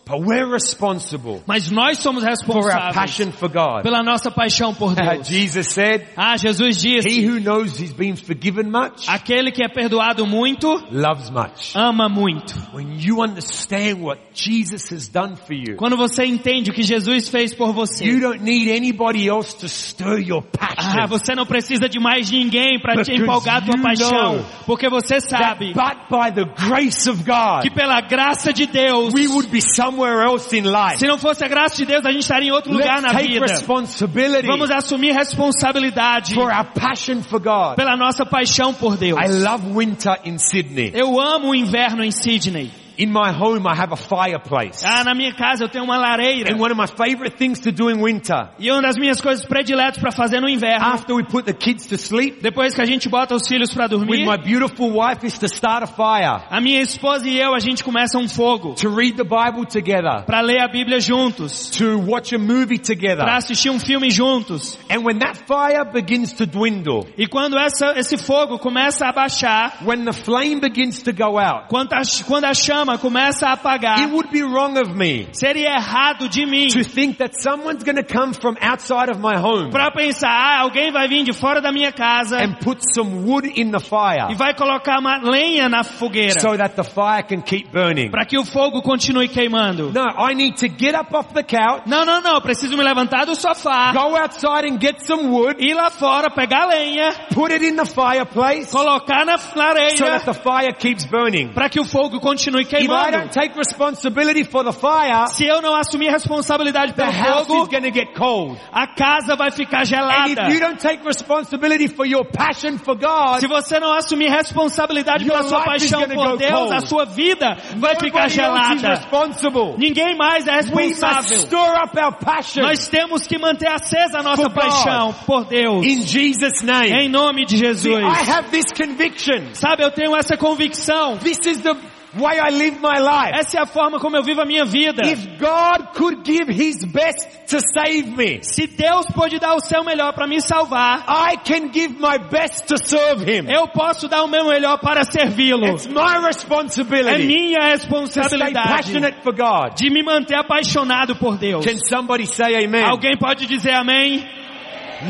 But we're responsible Mas nós somos for our responsáveis passion for God. pela nossa paixão por Deus. Jesus said, Ah, Jesus disse, he who knows he's been forgiven much, aquele que é perdoado muito, loves much. ama muito. When you understand what Jesus has done for you, Quando você entende o que Jesus fez por you você, don't need anybody else to stir your ah, passion. você não precisa de mais ninguém para te empolgar a tua you paixão, porque você That sabe but by the grace of God, que pela graça de Deus, we would be somewhere else in life. se não fosse a graça de Deus, a gente estaria em outro lugar Let's na take vida. responsibility Vamos assumir responsabilidade for our passion for God. pela nossa paixão por Deus. I love winter in Sydney. Eu amo o inverno em Sydney. In my home, I have a fireplace. Ah, na minha casa eu tenho uma lareira. And one of my favorite things to do in winter, E uma das minhas coisas prediletas para fazer no inverno, after we put the kids to sleep, depois que a gente bota os filhos para with dormir, my beautiful wife is to start a fire, a minha esposa e eu, a gente começa um fogo to read the Bible together, para ler a Bíblia juntos, to watch a movie together. para assistir um filme juntos. And when that fire begins to dwindle, E quando essa, esse fogo começa a baixar, when the flame begins to go out, quando a, quando a chama começa a apagar, it would be wrong of me seria errado de mim to think that someone's going to come from outside of my home para pensar, ah, alguém vai vir de fora da minha casa and put some wood in the e fire vai colocar uma lenha na fogueira so that the fire can keep burning. para que o fogo continue queimando. No, I need to get up off the couch, Não, não, não, preciso me levantar do sofá, go outside and get some wood, ir lá fora, pegar lenha, put it in the fireplace colocar na so lareira that the fire keeps burning. para que o fogo continue queimando. don't take responsibility for the fire, Se eu não assumir responsabilidade the pelo house is fogo, a casa vai ficar gelada. if you don't take responsibility for your passion for God, Se você não assumir responsabilidade pela sua paixão por Deus, cold. a sua vida vai ficar nobody is gelada. Ninguém mais é responsável. stir up our passion Nós temos que manter acesa a nossa For God. paixão por Deus. in Jesus' name. Em nome de See, Jesus. I have this conviction. Sabe, eu tenho essa convicção. This is the way I live my life. Essa é a forma como eu vivo a minha vida. If God could give His best to save me, Se Deus pode dar o seu melhor para me salvar, I can give my best to serve Him. eu posso dar o meu melhor para servi-lo. It's my É responsibility minha to stay responsabilidade passionate for God. de me manter apaixonado por Deus. Can somebody say amen? Alguém pode dizer amém?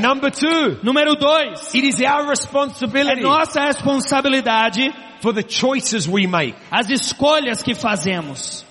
Number two, Número dois. it is our É responsibility nossa responsabilidade for the choices we make. as escolhas que fazemos.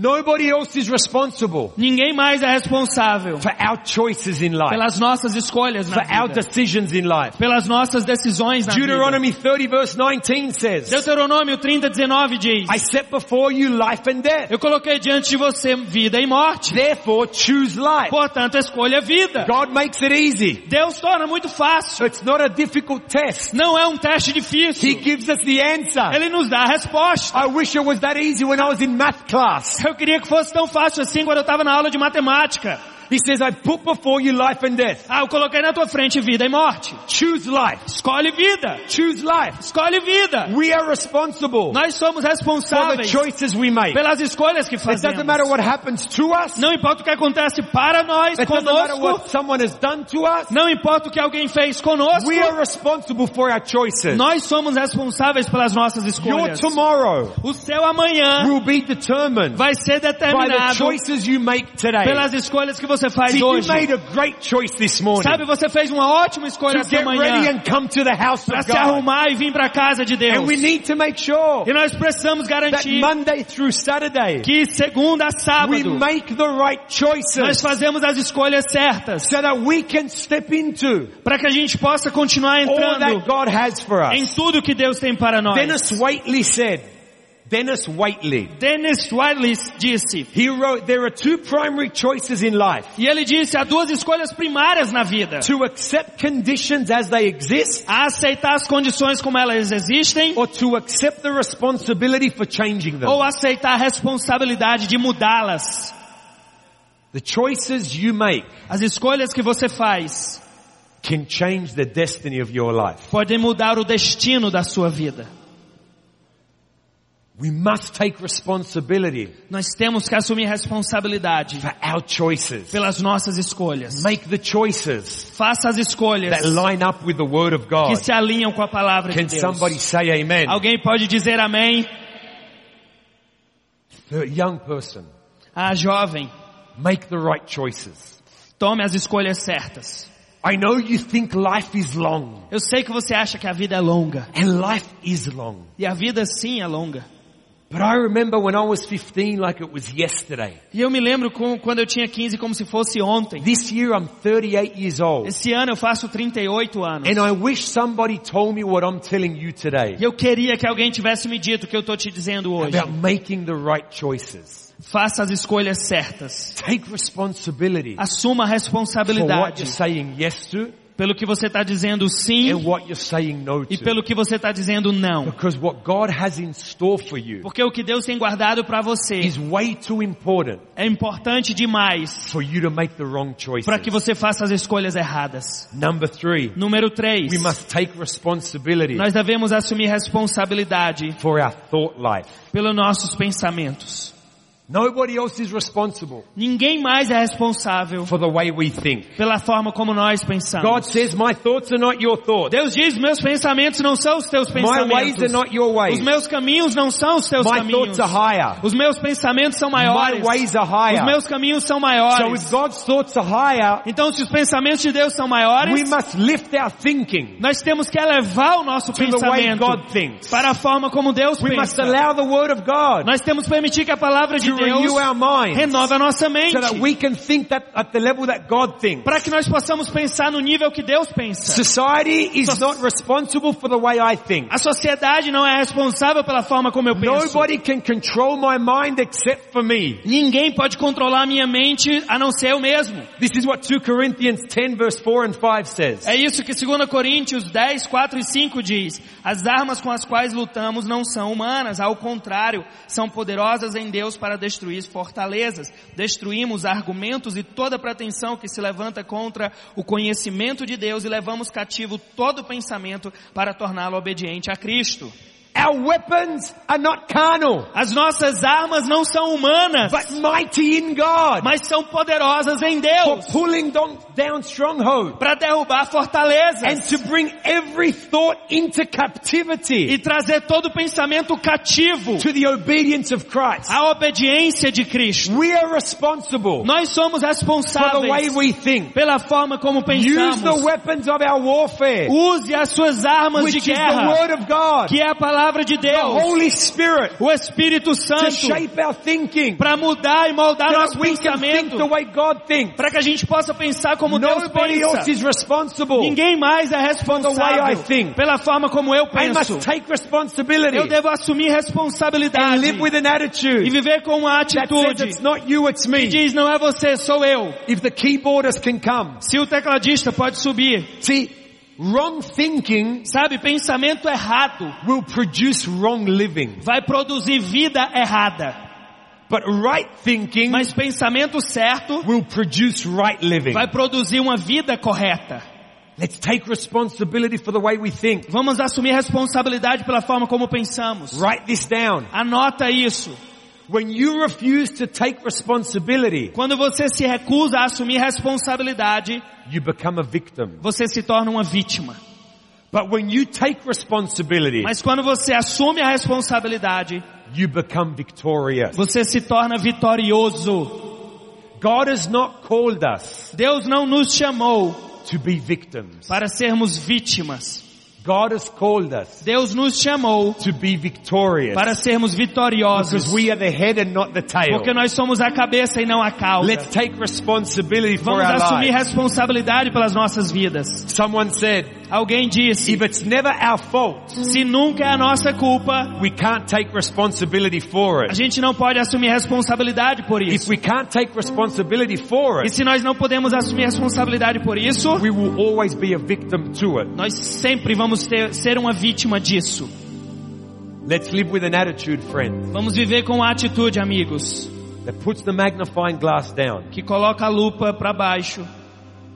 Nobody else is responsible Ninguém mais é responsável for our choices in life, pelas nossas escolhas na for our vida, decisions in life. pelas nossas decisões na vida. Deuteronomy 30 verse 19 says, Deuteronômio 30, 19 diz, I set before you life and death. eu coloquei diante de você vida e morte, Therefore choose life. portanto escolha vida. God makes it easy. Deus torna muito fácil. It's not a difficult test. Não é um teste He difícil. gives us the answer. Ele nos dá a resposta. I wish it was that easy when I was in math class. Eu queria que fosse tão fácil assim quando eu estava na aula de matemática. He says, I put before you life and death. Ah, eu coloquei na tua frente vida e morte. Choose life. Escolhe vida. Choose life. Escolhe vida. We are responsible Nós somos for the responsáveis choices we make. It pelas escolhas que doesn't matter fazemos. what happens to us. Não importa o que acontece para nós, It doesn't matter conosco. what someone has done to us. Não importa o que alguém fez conosco. We are responsible for our choices. Nós somos responsáveis pelas nossas Your escolhas. tomorrow O seu amanhã will be determined vai ser by the determinado choices you make today. pelas escolhas que você faz See, you hoje. made a great choice this morning Sabe, você fez uma ótima escolha ready manhã and come to the house para of se arrumar e vir para a casa de Deus. And we need to make sure E nós precisamos that garantir Monday through Saturday que segunda a we sábado make the right nós choices fazemos as escolhas certas so that we can step into para que a gente possa continuar all that entrando God has for em us. tudo que Deus tem para nós. Dennis Waitley said, Dennis Waitley, Dennis Wiley disse, he wrote, there are two primary choices in life. e ele disse, há duas escolhas primárias na vida. To accept conditions as they exist A aceitar as condições como elas existem or to accept the responsibility for changing them. ou aceitar a responsabilidade de mudá-las. The choices you make As escolhas que você faz can change the destiny of your life. podem mudar o destino da sua vida. We must take responsibility Nós temos que assumir responsabilidade for our choices. pelas nossas escolhas. Make the choices Faça as escolhas that line up with the Word of que God. se alinham com a palavra de Can Deus. somebody say amen? Alguém pode dizer amém? The young person, Ah, jovem, make the right choices. tome as escolhas certas. I know you think life is long, Eu sei que você acha que a vida é longa. and life is long. E a vida sim é longa. E eu me lembro com, quando eu tinha 15 como se fosse ontem. This year I'm 38 years old. Esse ano eu faço 38 anos. And I wish somebody told me what I'm telling you today. E eu queria que alguém tivesse me dito o que eu estou te dizendo hoje. About making the right choices. Faça as escolhas certas. Take responsibility Assuma a for what responsabilidade you're saying yes to pelo que você está dizendo sim and what you're saying no e pelo que você está dizendo não. Because what God has in store for you Porque o que Deus tem guardado para você is way too important é importante demais for you to make the wrong choices. para que você faça as escolhas erradas. Number three, Número 3. we must take responsibility Nós devemos assumir responsabilidade for our thought life. pelos nossos pensamentos. Nobody else is responsible Ninguém mais é responsável for the way we think. pela forma como nós pensamos. God says, my thoughts are not your thoughts. Deus diz, meus pensamentos não são os teus My ways are pensamentos. not your ways. Os meus caminhos não são os teus My caminhos. thoughts are higher. Os meus pensamentos são maiores. My ways are Os higher. meus caminhos são So maiores. if God's thoughts are higher, Então, se os pensamentos de Deus são maiores, we must lift our thinking nós temos que elevar o nosso pensamento God thinks. para a forma como Deus We must pensa. allow the Word of God Nós temos que permitir que a palavra de renew Deus renove a nossa mente. so that we can think that at the level that God thinks. Para que nós possamos pensar no nível que Deus pensa. Society is So- not responsible for the way I think. A sociedade não é responsável pela forma como eu penso. Nobody can control my mind except for me. Ninguém pode controlar minha mente a não ser eu mesmo. This is what 2 Corinthians 10 verse 4 and 5 says. É isso que 2 Coríntios 10, 4 e 5 diz. As armas com as quais lutamos não são humanas, ao contrário, são poderosas em Deus para destruir fortalezas. Destruímos argumentos e toda pretensão que se levanta contra o conhecimento de Deus e levamos cativo todo pensamento para torná-lo obediente a Cristo. Our weapons are not carnal, As nossas armas não são humanas, but mighty in God mas são poderosas em for Deus pulling down, down strongholds para derrubar and fortalezas to bring every thought into e captivity trazer todo pensamento cativo to the obedience of Christ. à obediência de Cristo. We are responsible Nós somos for the way responsáveis we think. pela forma como Use the pensamos. weapons of our warfare, Use as suas armas de which is the guerra, Word of God, que é a palavra de the Deus, o Espírito to Santo, para mudar e moldar so nosso pensamento, para que a gente possa pensar como Deus pensa. Ninguém mais é responsável pela forma como eu penso. take responsibility Eu devo assumir responsabilidade e viver com uma atitude it's not you, it's que diz não é você, sou eu. If the keyboardist can come. Se o tecladista pode subir, See, wrong thinking sabe, pensamento errado will produce wrong living. vai produzir vida errada. But right thinking Mas pensamento certo will produce right living. vai produzir uma vida correta. Let's take responsibility for the way we think. Vamos assumir responsabilidade pela forma como pensamos. Write this down. Anota isso. When you refuse to take responsibility, Quando você se recusa a assumir responsabilidade, you become a victim. você se torna uma vítima. But when you take responsibility, Mas quando você assume a responsabilidade, you become victorious. você se torna vitorioso. God has not called us Deus não nos chamou to be victims. para sermos vítimas. God has called us Deus nos chamou to be victorious. para sermos vitoriosos. Because we are the head and not the tail. Porque nós somos a cabeça e não a cauda. Let's take responsibility for Vamos our assumir lives. responsabilidade pelas nossas vidas. Someone said, Alguém disse, if it's never our fault, se nunca é a nossa culpa, we can't take responsibility for a it. gente não pode assumir responsabilidade por If isso. we can't take responsibility for E it, se nós não podemos assumir responsabilidade por isso, we will always be a victim to it. nós sempre vamos ter, ser uma vítima disso. Let's live with an attitude, friend, Vamos viver com a atitude, amigos, that puts the magnifying glass down. que coloca a lupa para baixo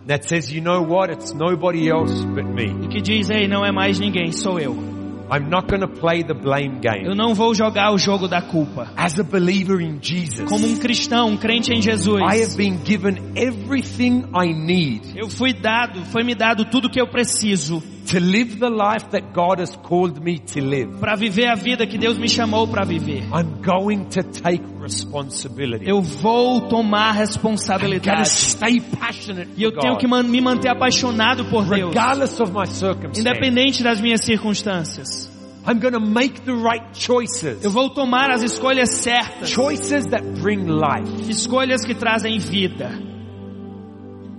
That says, you know what? It's nobody else but me. e que diz, ei, não é mais ninguém, sou eu. I'm not going to play the blame game. Eu não vou jogar o jogo da culpa. As a believer in Jesus, Como um cristão, um crente em I have Jesus, been given everything I need eu fui dado, foi me dado tudo que eu preciso to live the life that God has called me to live. para viver a vida que Deus me chamou para viver. I'm going to take responsibility. Eu vou tomar responsabilidade. stay passionate E eu tenho que me manter apaixonado por Deus, regardless of my circumstances. independente das minhas circunstâncias. I'm going to make the right choices. Eu vou tomar as escolhas certas, Choices that bring life. escolhas que trazem vida.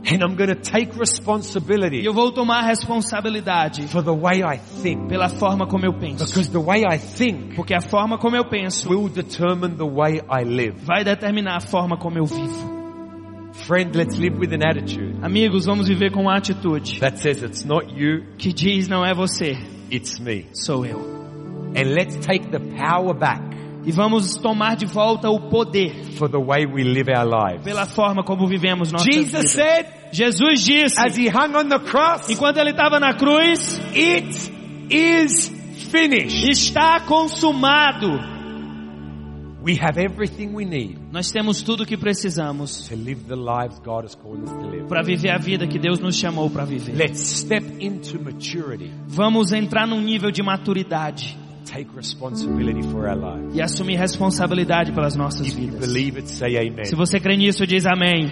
And I'm going to take E responsibility eu vou tomar responsabilidade for the way I think. pela forma como eu penso. Because the way I think Porque a forma como eu penso will determine the way I live. vai determinar a forma como eu vivo. Friend, let's live with an attitude Amigos, vamos viver com uma atitude that says it's not you, que diz não é você, it's me. sou eu. And let's take the power back E vamos tomar de volta o poder for the way we live our lives. pela forma como vivemos nossas vidas. said, Jesus disse, as he hung on the cross, enquanto ele estava na cruz, it is finished. está consumado. We have everything we need Nós temos tudo o que precisamos para viver a vida que Deus nos chamou para viver. Let's step into maturity, Vamos entrar num nível de maturidade take responsibility for our lives. e assumir responsabilidade pelas nossas If vidas. believe it, say amen. Se você crê nisso, diz amém.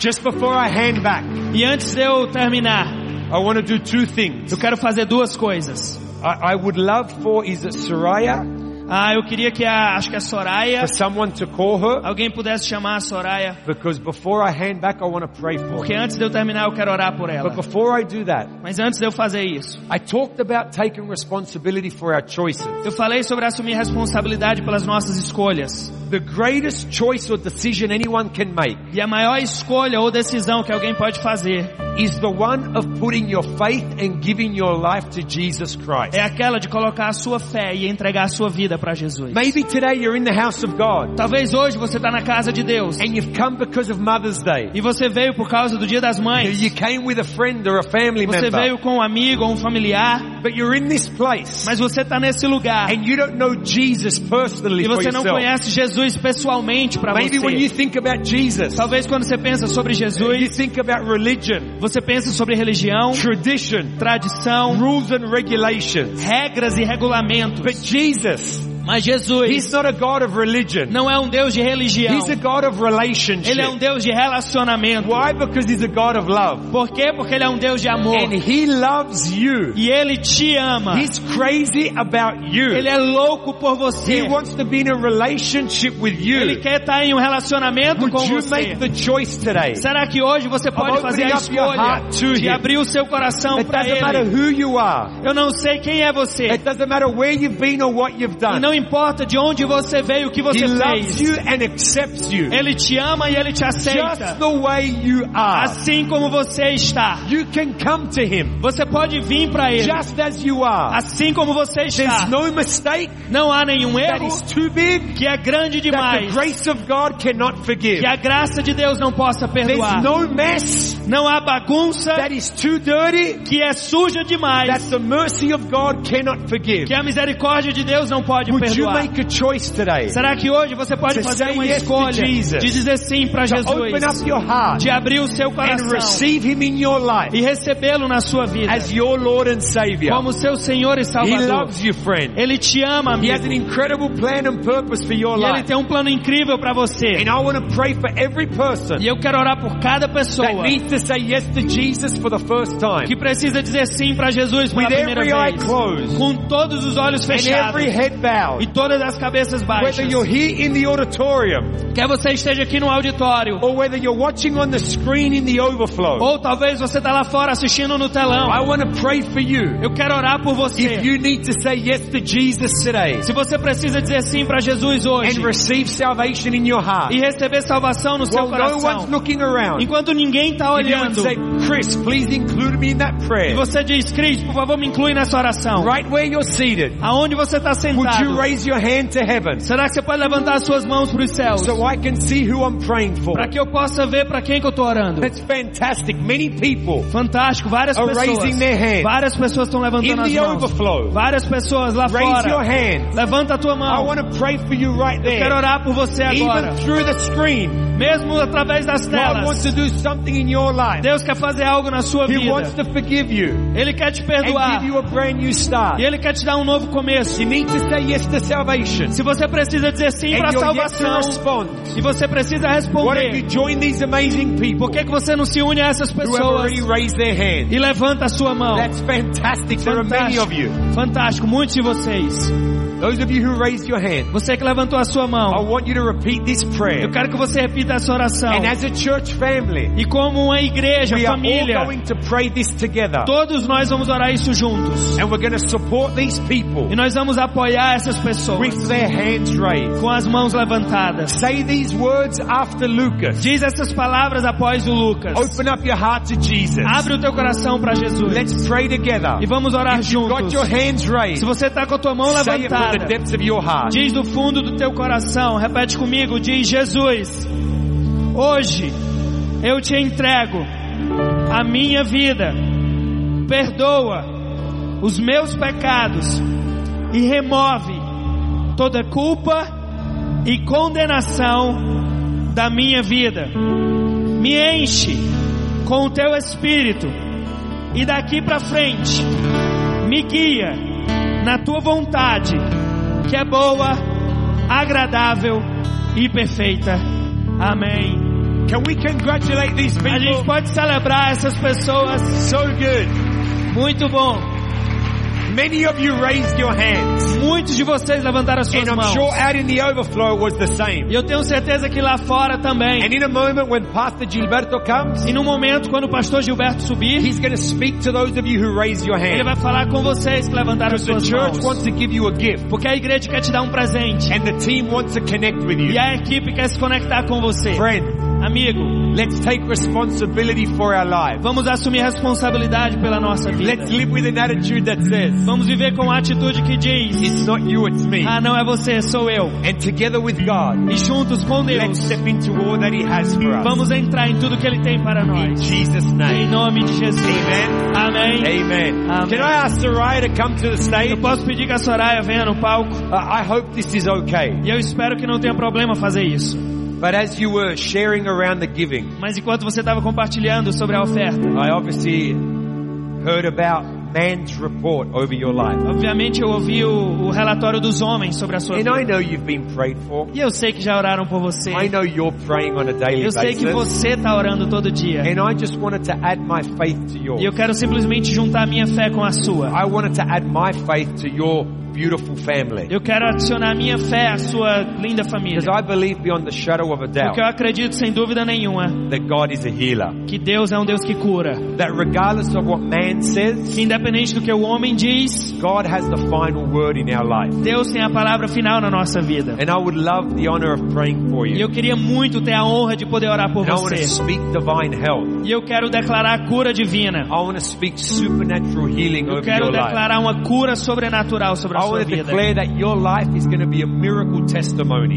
Just before I hand back, E antes de eu terminar, I want to do two things. eu quero fazer duas coisas. I, I would love for, is it Soraya? Ah, eu queria que a, acho que a Soraya, For someone to call her? alguém pudesse chamar a Soraya, Because before I hand back, I want to pray for porque her. antes de eu terminar eu quero orar por ela. But before I do that, Mas antes de eu fazer isso, I talked about taking responsibility for our choices. eu falei sobre assumir responsabilidade pelas nossas escolhas. The greatest choice or decision anyone can make E a maior escolha ou decisão que alguém pode fazer is the one of putting your faith and giving your life to Jesus Christ. é aquela de colocar a sua fé e entregar a sua vida para Jesus. Maybe today you're in the house of God Talvez hoje você está na casa de Deus and you've come because of Mother's Day. e você veio por causa do Dia das Mães. You came with a friend or a family Você member, veio com um amigo ou um familiar, but you're in this place mas você está nesse lugar and you don't know Jesus personally e você não yourself. conhece Jesus pessoalmente para você. Jesus, Talvez quando você pensa sobre Jesus, religion, você pensa sobre religião, tradition, tradição, rules and regulations. regras e regulamentos. But Jesus, Mas He's Jesus not a God of religion. não é um Deus de religião. He's a God of relationship. Ele é um Deus de relacionamento. Why? Because He's a God of love. Por quê? Porque Ele é um Deus de amor. And He loves you. E Ele te ama. He's crazy about you. Ele é louco por He você. wants to be in a relationship with Ele you. quer estar em um relacionamento com Would you você. make the choice today? Será que hoje você pode fazer a escolha de Him. abrir o seu coração It para doesn't matter Ele? who you are. Eu não sei quem é você. It doesn't matter where you've been or what you've E done. não importa de onde você veio, o que você fez. Ele te ama e Ele te Just aceita. the way you are. Assim como você está. You can come to Him Você pode vir para Ele. Assim como você There's está. no mistake Não há nenhum that erro is too big que é grande demais. Que a graça de Deus não possa There's perdoar. no mess Não há bagunça that is too dirty que é suja that demais. the mercy of God cannot forgive. Que a misericórdia de Deus não pode perdoar. make a choice today Será que hoje você pode fazer uma escolha de dizer sim para Jesus? up your heart De abrir o seu and coração receive Him in your life e recebê-lo na sua vida as your Lord and Savior? como seu Senhor e He Salvador. loves you, friend. Ele te ama, He amigo. has an incredible plan and purpose for your E Ele tem um plano incrível para você. And I want to pray for every person E eu quero orar por cada pessoa that needs to say yes to Jesus for the first time. que precisa dizer sim para Jesus pela primeira vez. Com todos os olhos fechados head e bowed. todas as cabeças baixas. Whether you're here in the auditorium Quer você esteja aqui no auditório or whether you're watching on the screen in the overflow, ou talvez você está lá fora assistindo no telão. I want to pray for you. Eu quero orar por você. If you need to say yes to Jesus today Se você precisa dizer sim para Jesus hoje and receive salvation in your heart, e receber salvação no seu while no one's coração, looking around, enquanto ninguém está olhando, say, Chris, please include me in that e prayer. você diz, Cris, por favor, me inclui nessa oração. Right where you're seated, Aonde você está sentado? Raise your hand to heaven Será que você pode levantar as suas mãos para os céus? so I can see who I'm praying for? Para que eu possa ver para quem que eu estou orando. That's fantastic. Many people Fantástico, várias are pessoas. raising their hand. Várias pessoas estão In levantando as the mãos. overflow, Várias pessoas lá raise your fora. hand. Levanta a tua I mão. want to pray for you right Quero there. orar por você agora. Even through the screen, Mesmo através das God wants telas. to do something in your life. Deus quer fazer algo na sua He wants vida. to forgive you Ele quer te and perdoar. give you a brand new start. E Ele quer te dar um novo começo. You need to say yes. Se você precisa dizer sim para a salvação e você precisa don't you responder, join these amazing people por que, que você não se une a essas pessoas their hand? e levanta a sua mão? That's fantastic. There are many of you. Fantástico, muitos de vocês. Those of you who raised your hand, Você que levantou a sua I mão, want you to repeat this prayer. eu quero que você repita essa oração. And as a church family, E como uma igreja, we are all família, going to pray this together. todos nós vamos orar isso juntos. And we're going to support these people E nós vamos apoiar essas pessoas with their hands raised. com as mãos levantadas. Say these words after Lucas. Diz essas palavras após o Lucas. Open up your heart to Jesus. Abre o teu coração para Jesus. Let's pray together. E vamos orar If you've got juntos. your hands Se raised, você está com a tua mão say it from the levantada, depths of your heart. diz do fundo do teu coração, repete comigo, diz Jesus, hoje eu te entrego a minha vida, perdoa os meus pecados e remove toda culpa e condenação da minha vida. Me enche com o teu espírito e daqui para frente me guia na tua vontade, que é boa, agradável e perfeita. Amém. Can we congratulate these A gente people? pode celebrar essas pessoas. So good. Muito bom. Many of you raised your hands. Muitos de vocês levantaram as suas And I'm mãos. sure out in the overflow was the same. E eu tenho certeza que lá fora também. And in a moment when Pastor Gilberto comes, E no momento, quando o pastor Gilberto subir, he's going to speak to those of you who raise your ele vai falar com vocês que levantaram as Because the suas church mãos. wants to give you a gift. Porque a igreja quer te dar um presente. And the team wants to connect with you. E a equipe quer se conectar com você. Friend, Amigo, let's take responsibility for our lives. vamos assumir responsabilidade pela nossa vida. Let's live with an attitude that says, Vamos viver com a atitude que diz: it's not you, it's me. Ah, não é você, sou eu. And together with God, E juntos com let's Deus, step into all that He has for us. vamos entrar em tudo que Ele tem para In nós. Jesus' Em name. nome de Jesus. Amen. Amém. Amen. Amen. Can I ask Soraya to come to the stage? Eu posso pedir que a Soraya venha no palco? Uh, I hope this is okay. E eu espero que não tenha problema fazer isso. But as you were sharing around the giving, Mas enquanto você estava compartilhando sobre a oferta, I obviously heard about man's report over your life. obviamente eu ouvi o, o relatório dos homens sobre a sua And I vida. know you've been prayed for. E eu sei que já oraram por você. I know you're praying on a daily Eu sei que você está orando todo dia. And I just wanted to add my faith to yours. E eu quero simplesmente juntar a minha fé com a sua. I wanted to add my faith to your beautiful family. Eu quero adicionar minha fé à sua linda família. Because I believe beyond the shadow of a doubt Porque eu acredito sem dúvida nenhuma that God is a healer. que Deus é um Deus que cura. That regardless of what man says, Que independente do que o homem diz, God has the final word in our life. Deus tem a palavra final na nossa vida. And I would love the honor of praying for E you. eu queria muito ter a honra de poder orar por And I want to você. speak divine health. E eu quero declarar a cura divina. I want to speak supernatural healing Eu over quero your life. declarar uma cura sobrenatural sobre a I vida.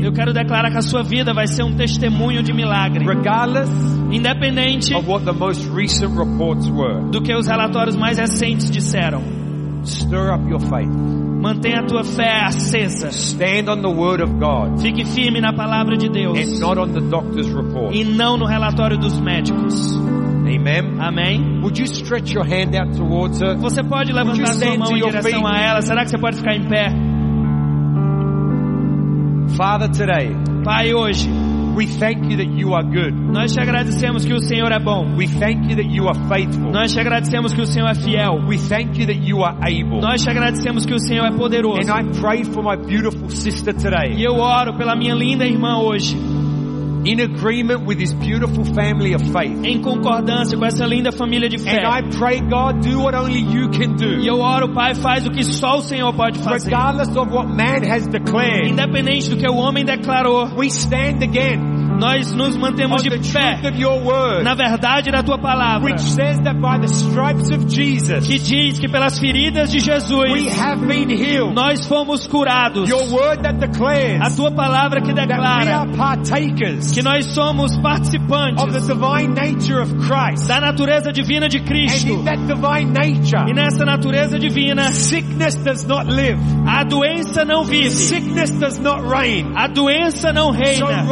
Eu quero declarar que a sua vida vai ser um testemunho de milagre. Regardless Independente of what the most recent reports were, do que os relatórios mais recentes disseram. stir up your faith. Mantenha a tua fé acesa. Stand on the word of God Fique firme na palavra de Deus. and not on the doctor's report. E não no relatório dos médicos. Amen. Amém? Would you stretch your hand out towards her? Você pode levantar sua mão em direção a ela. Será que você pode ficar em pé? Father, today, Pai, hoje, we thank you that you are good. nós te agradecemos que o Senhor é bom. We thank you that you are faithful. Nós te agradecemos que o Senhor é fiel. We thank you that you are able. Nós te agradecemos que o Senhor é poderoso. And I pray for my beautiful sister E today, eu oro pela minha linda irmã hoje, in agreement with this beautiful family of faith. em concordância com essa linda família de fé. And I pray, God, do what only you can E do. eu oro, Pai, faz o que só o Senhor pode fazer. Regardless of what man has declared, Independente do que o homem declarou, we stand again nós nos mantemos de pé na verdade da tua palavra, que diz que pelas feridas de Jesus nós fomos curados. A tua palavra que declara que nós somos of the participantes divine nature of Christ. da natureza divina de Cristo. E nessa natureza divina, a doença não vive. A doença não reina.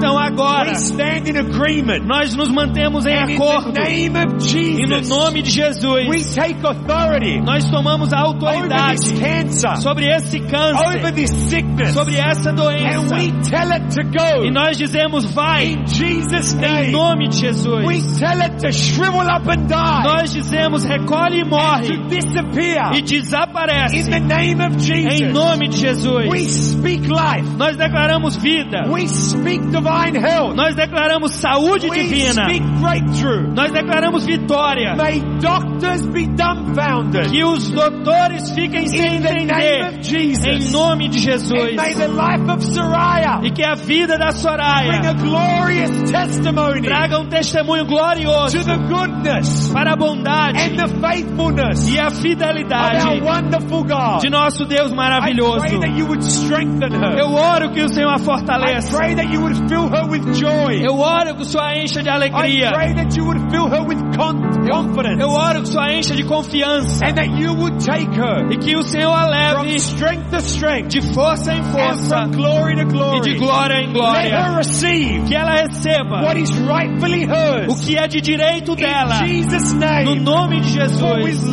Então agora, we stand in agreement. nós nos mantemos em acordo. of E no Jesus, nome de we Jesus, take authority nós tomamos a over this autoridade cancer, sobre esse over câncer, this sickness, sobre essa doença. we tell it to go. E nós dizemos, vai, In Jesus' em nome de Jesus. we tell it to shrivel up and die, Nós dizemos, recolhe e morre. disappear. E desaparece. In the name of Em Jesus, nome de we Jesus. speak life. Nós declaramos vida. Nós declaramos saúde We divina. Nós declaramos vitória. May doctors be dumbfounded. Que os doutores fiquem sem entender. Em nome de Jesus. E que a vida da Soraya traga um testemunho glorioso para a bondade e a fidelidade de nosso Deus maravilhoso. Eu oro que o Senhor a fortaleça. Eu oro que o Senhor encha de I alegria. pray that you would fill her with con- confidence. Eu oro que o Senhor encha de confiança. And that you would take her E que o Senhor a leve strength to strength de força em força from glory to e de glória em glória. receive Que ela receba what is rightfully o que é de direito dela. No nome de Jesus.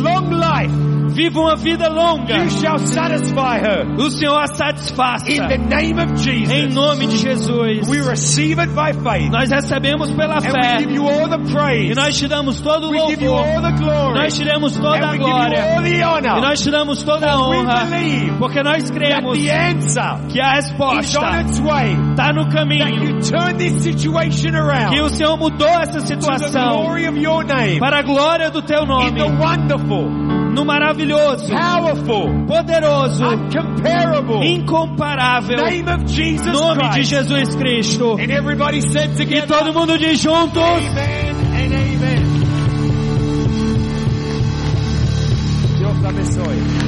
Viva uma vida longa. You shall satisfy her. O Senhor a satisfaça. In the name of Jesus. Em nome de Jesus. We receive it by faith. Nós recebemos pela And we fé. give you all the praise. E nós te damos todo o we give you louvor. all the glory. Nós te damos toda and a we give you glória. all the honor. E nós te damos toda a we honra. believe Porque nós that cremos the answer que a resposta está no That caminho. you turn this situation around Que o Senhor mudou essa to the situação glory of your name. para a glória do teu In nome. the wonderful, no maravilhoso, powerful, poderoso, incomparable, incomparável name of Jesus nome Christ. de Jesus Cristo. And everybody said together, e todo mundo diz juntos. Amen and amen. Deus abençoe.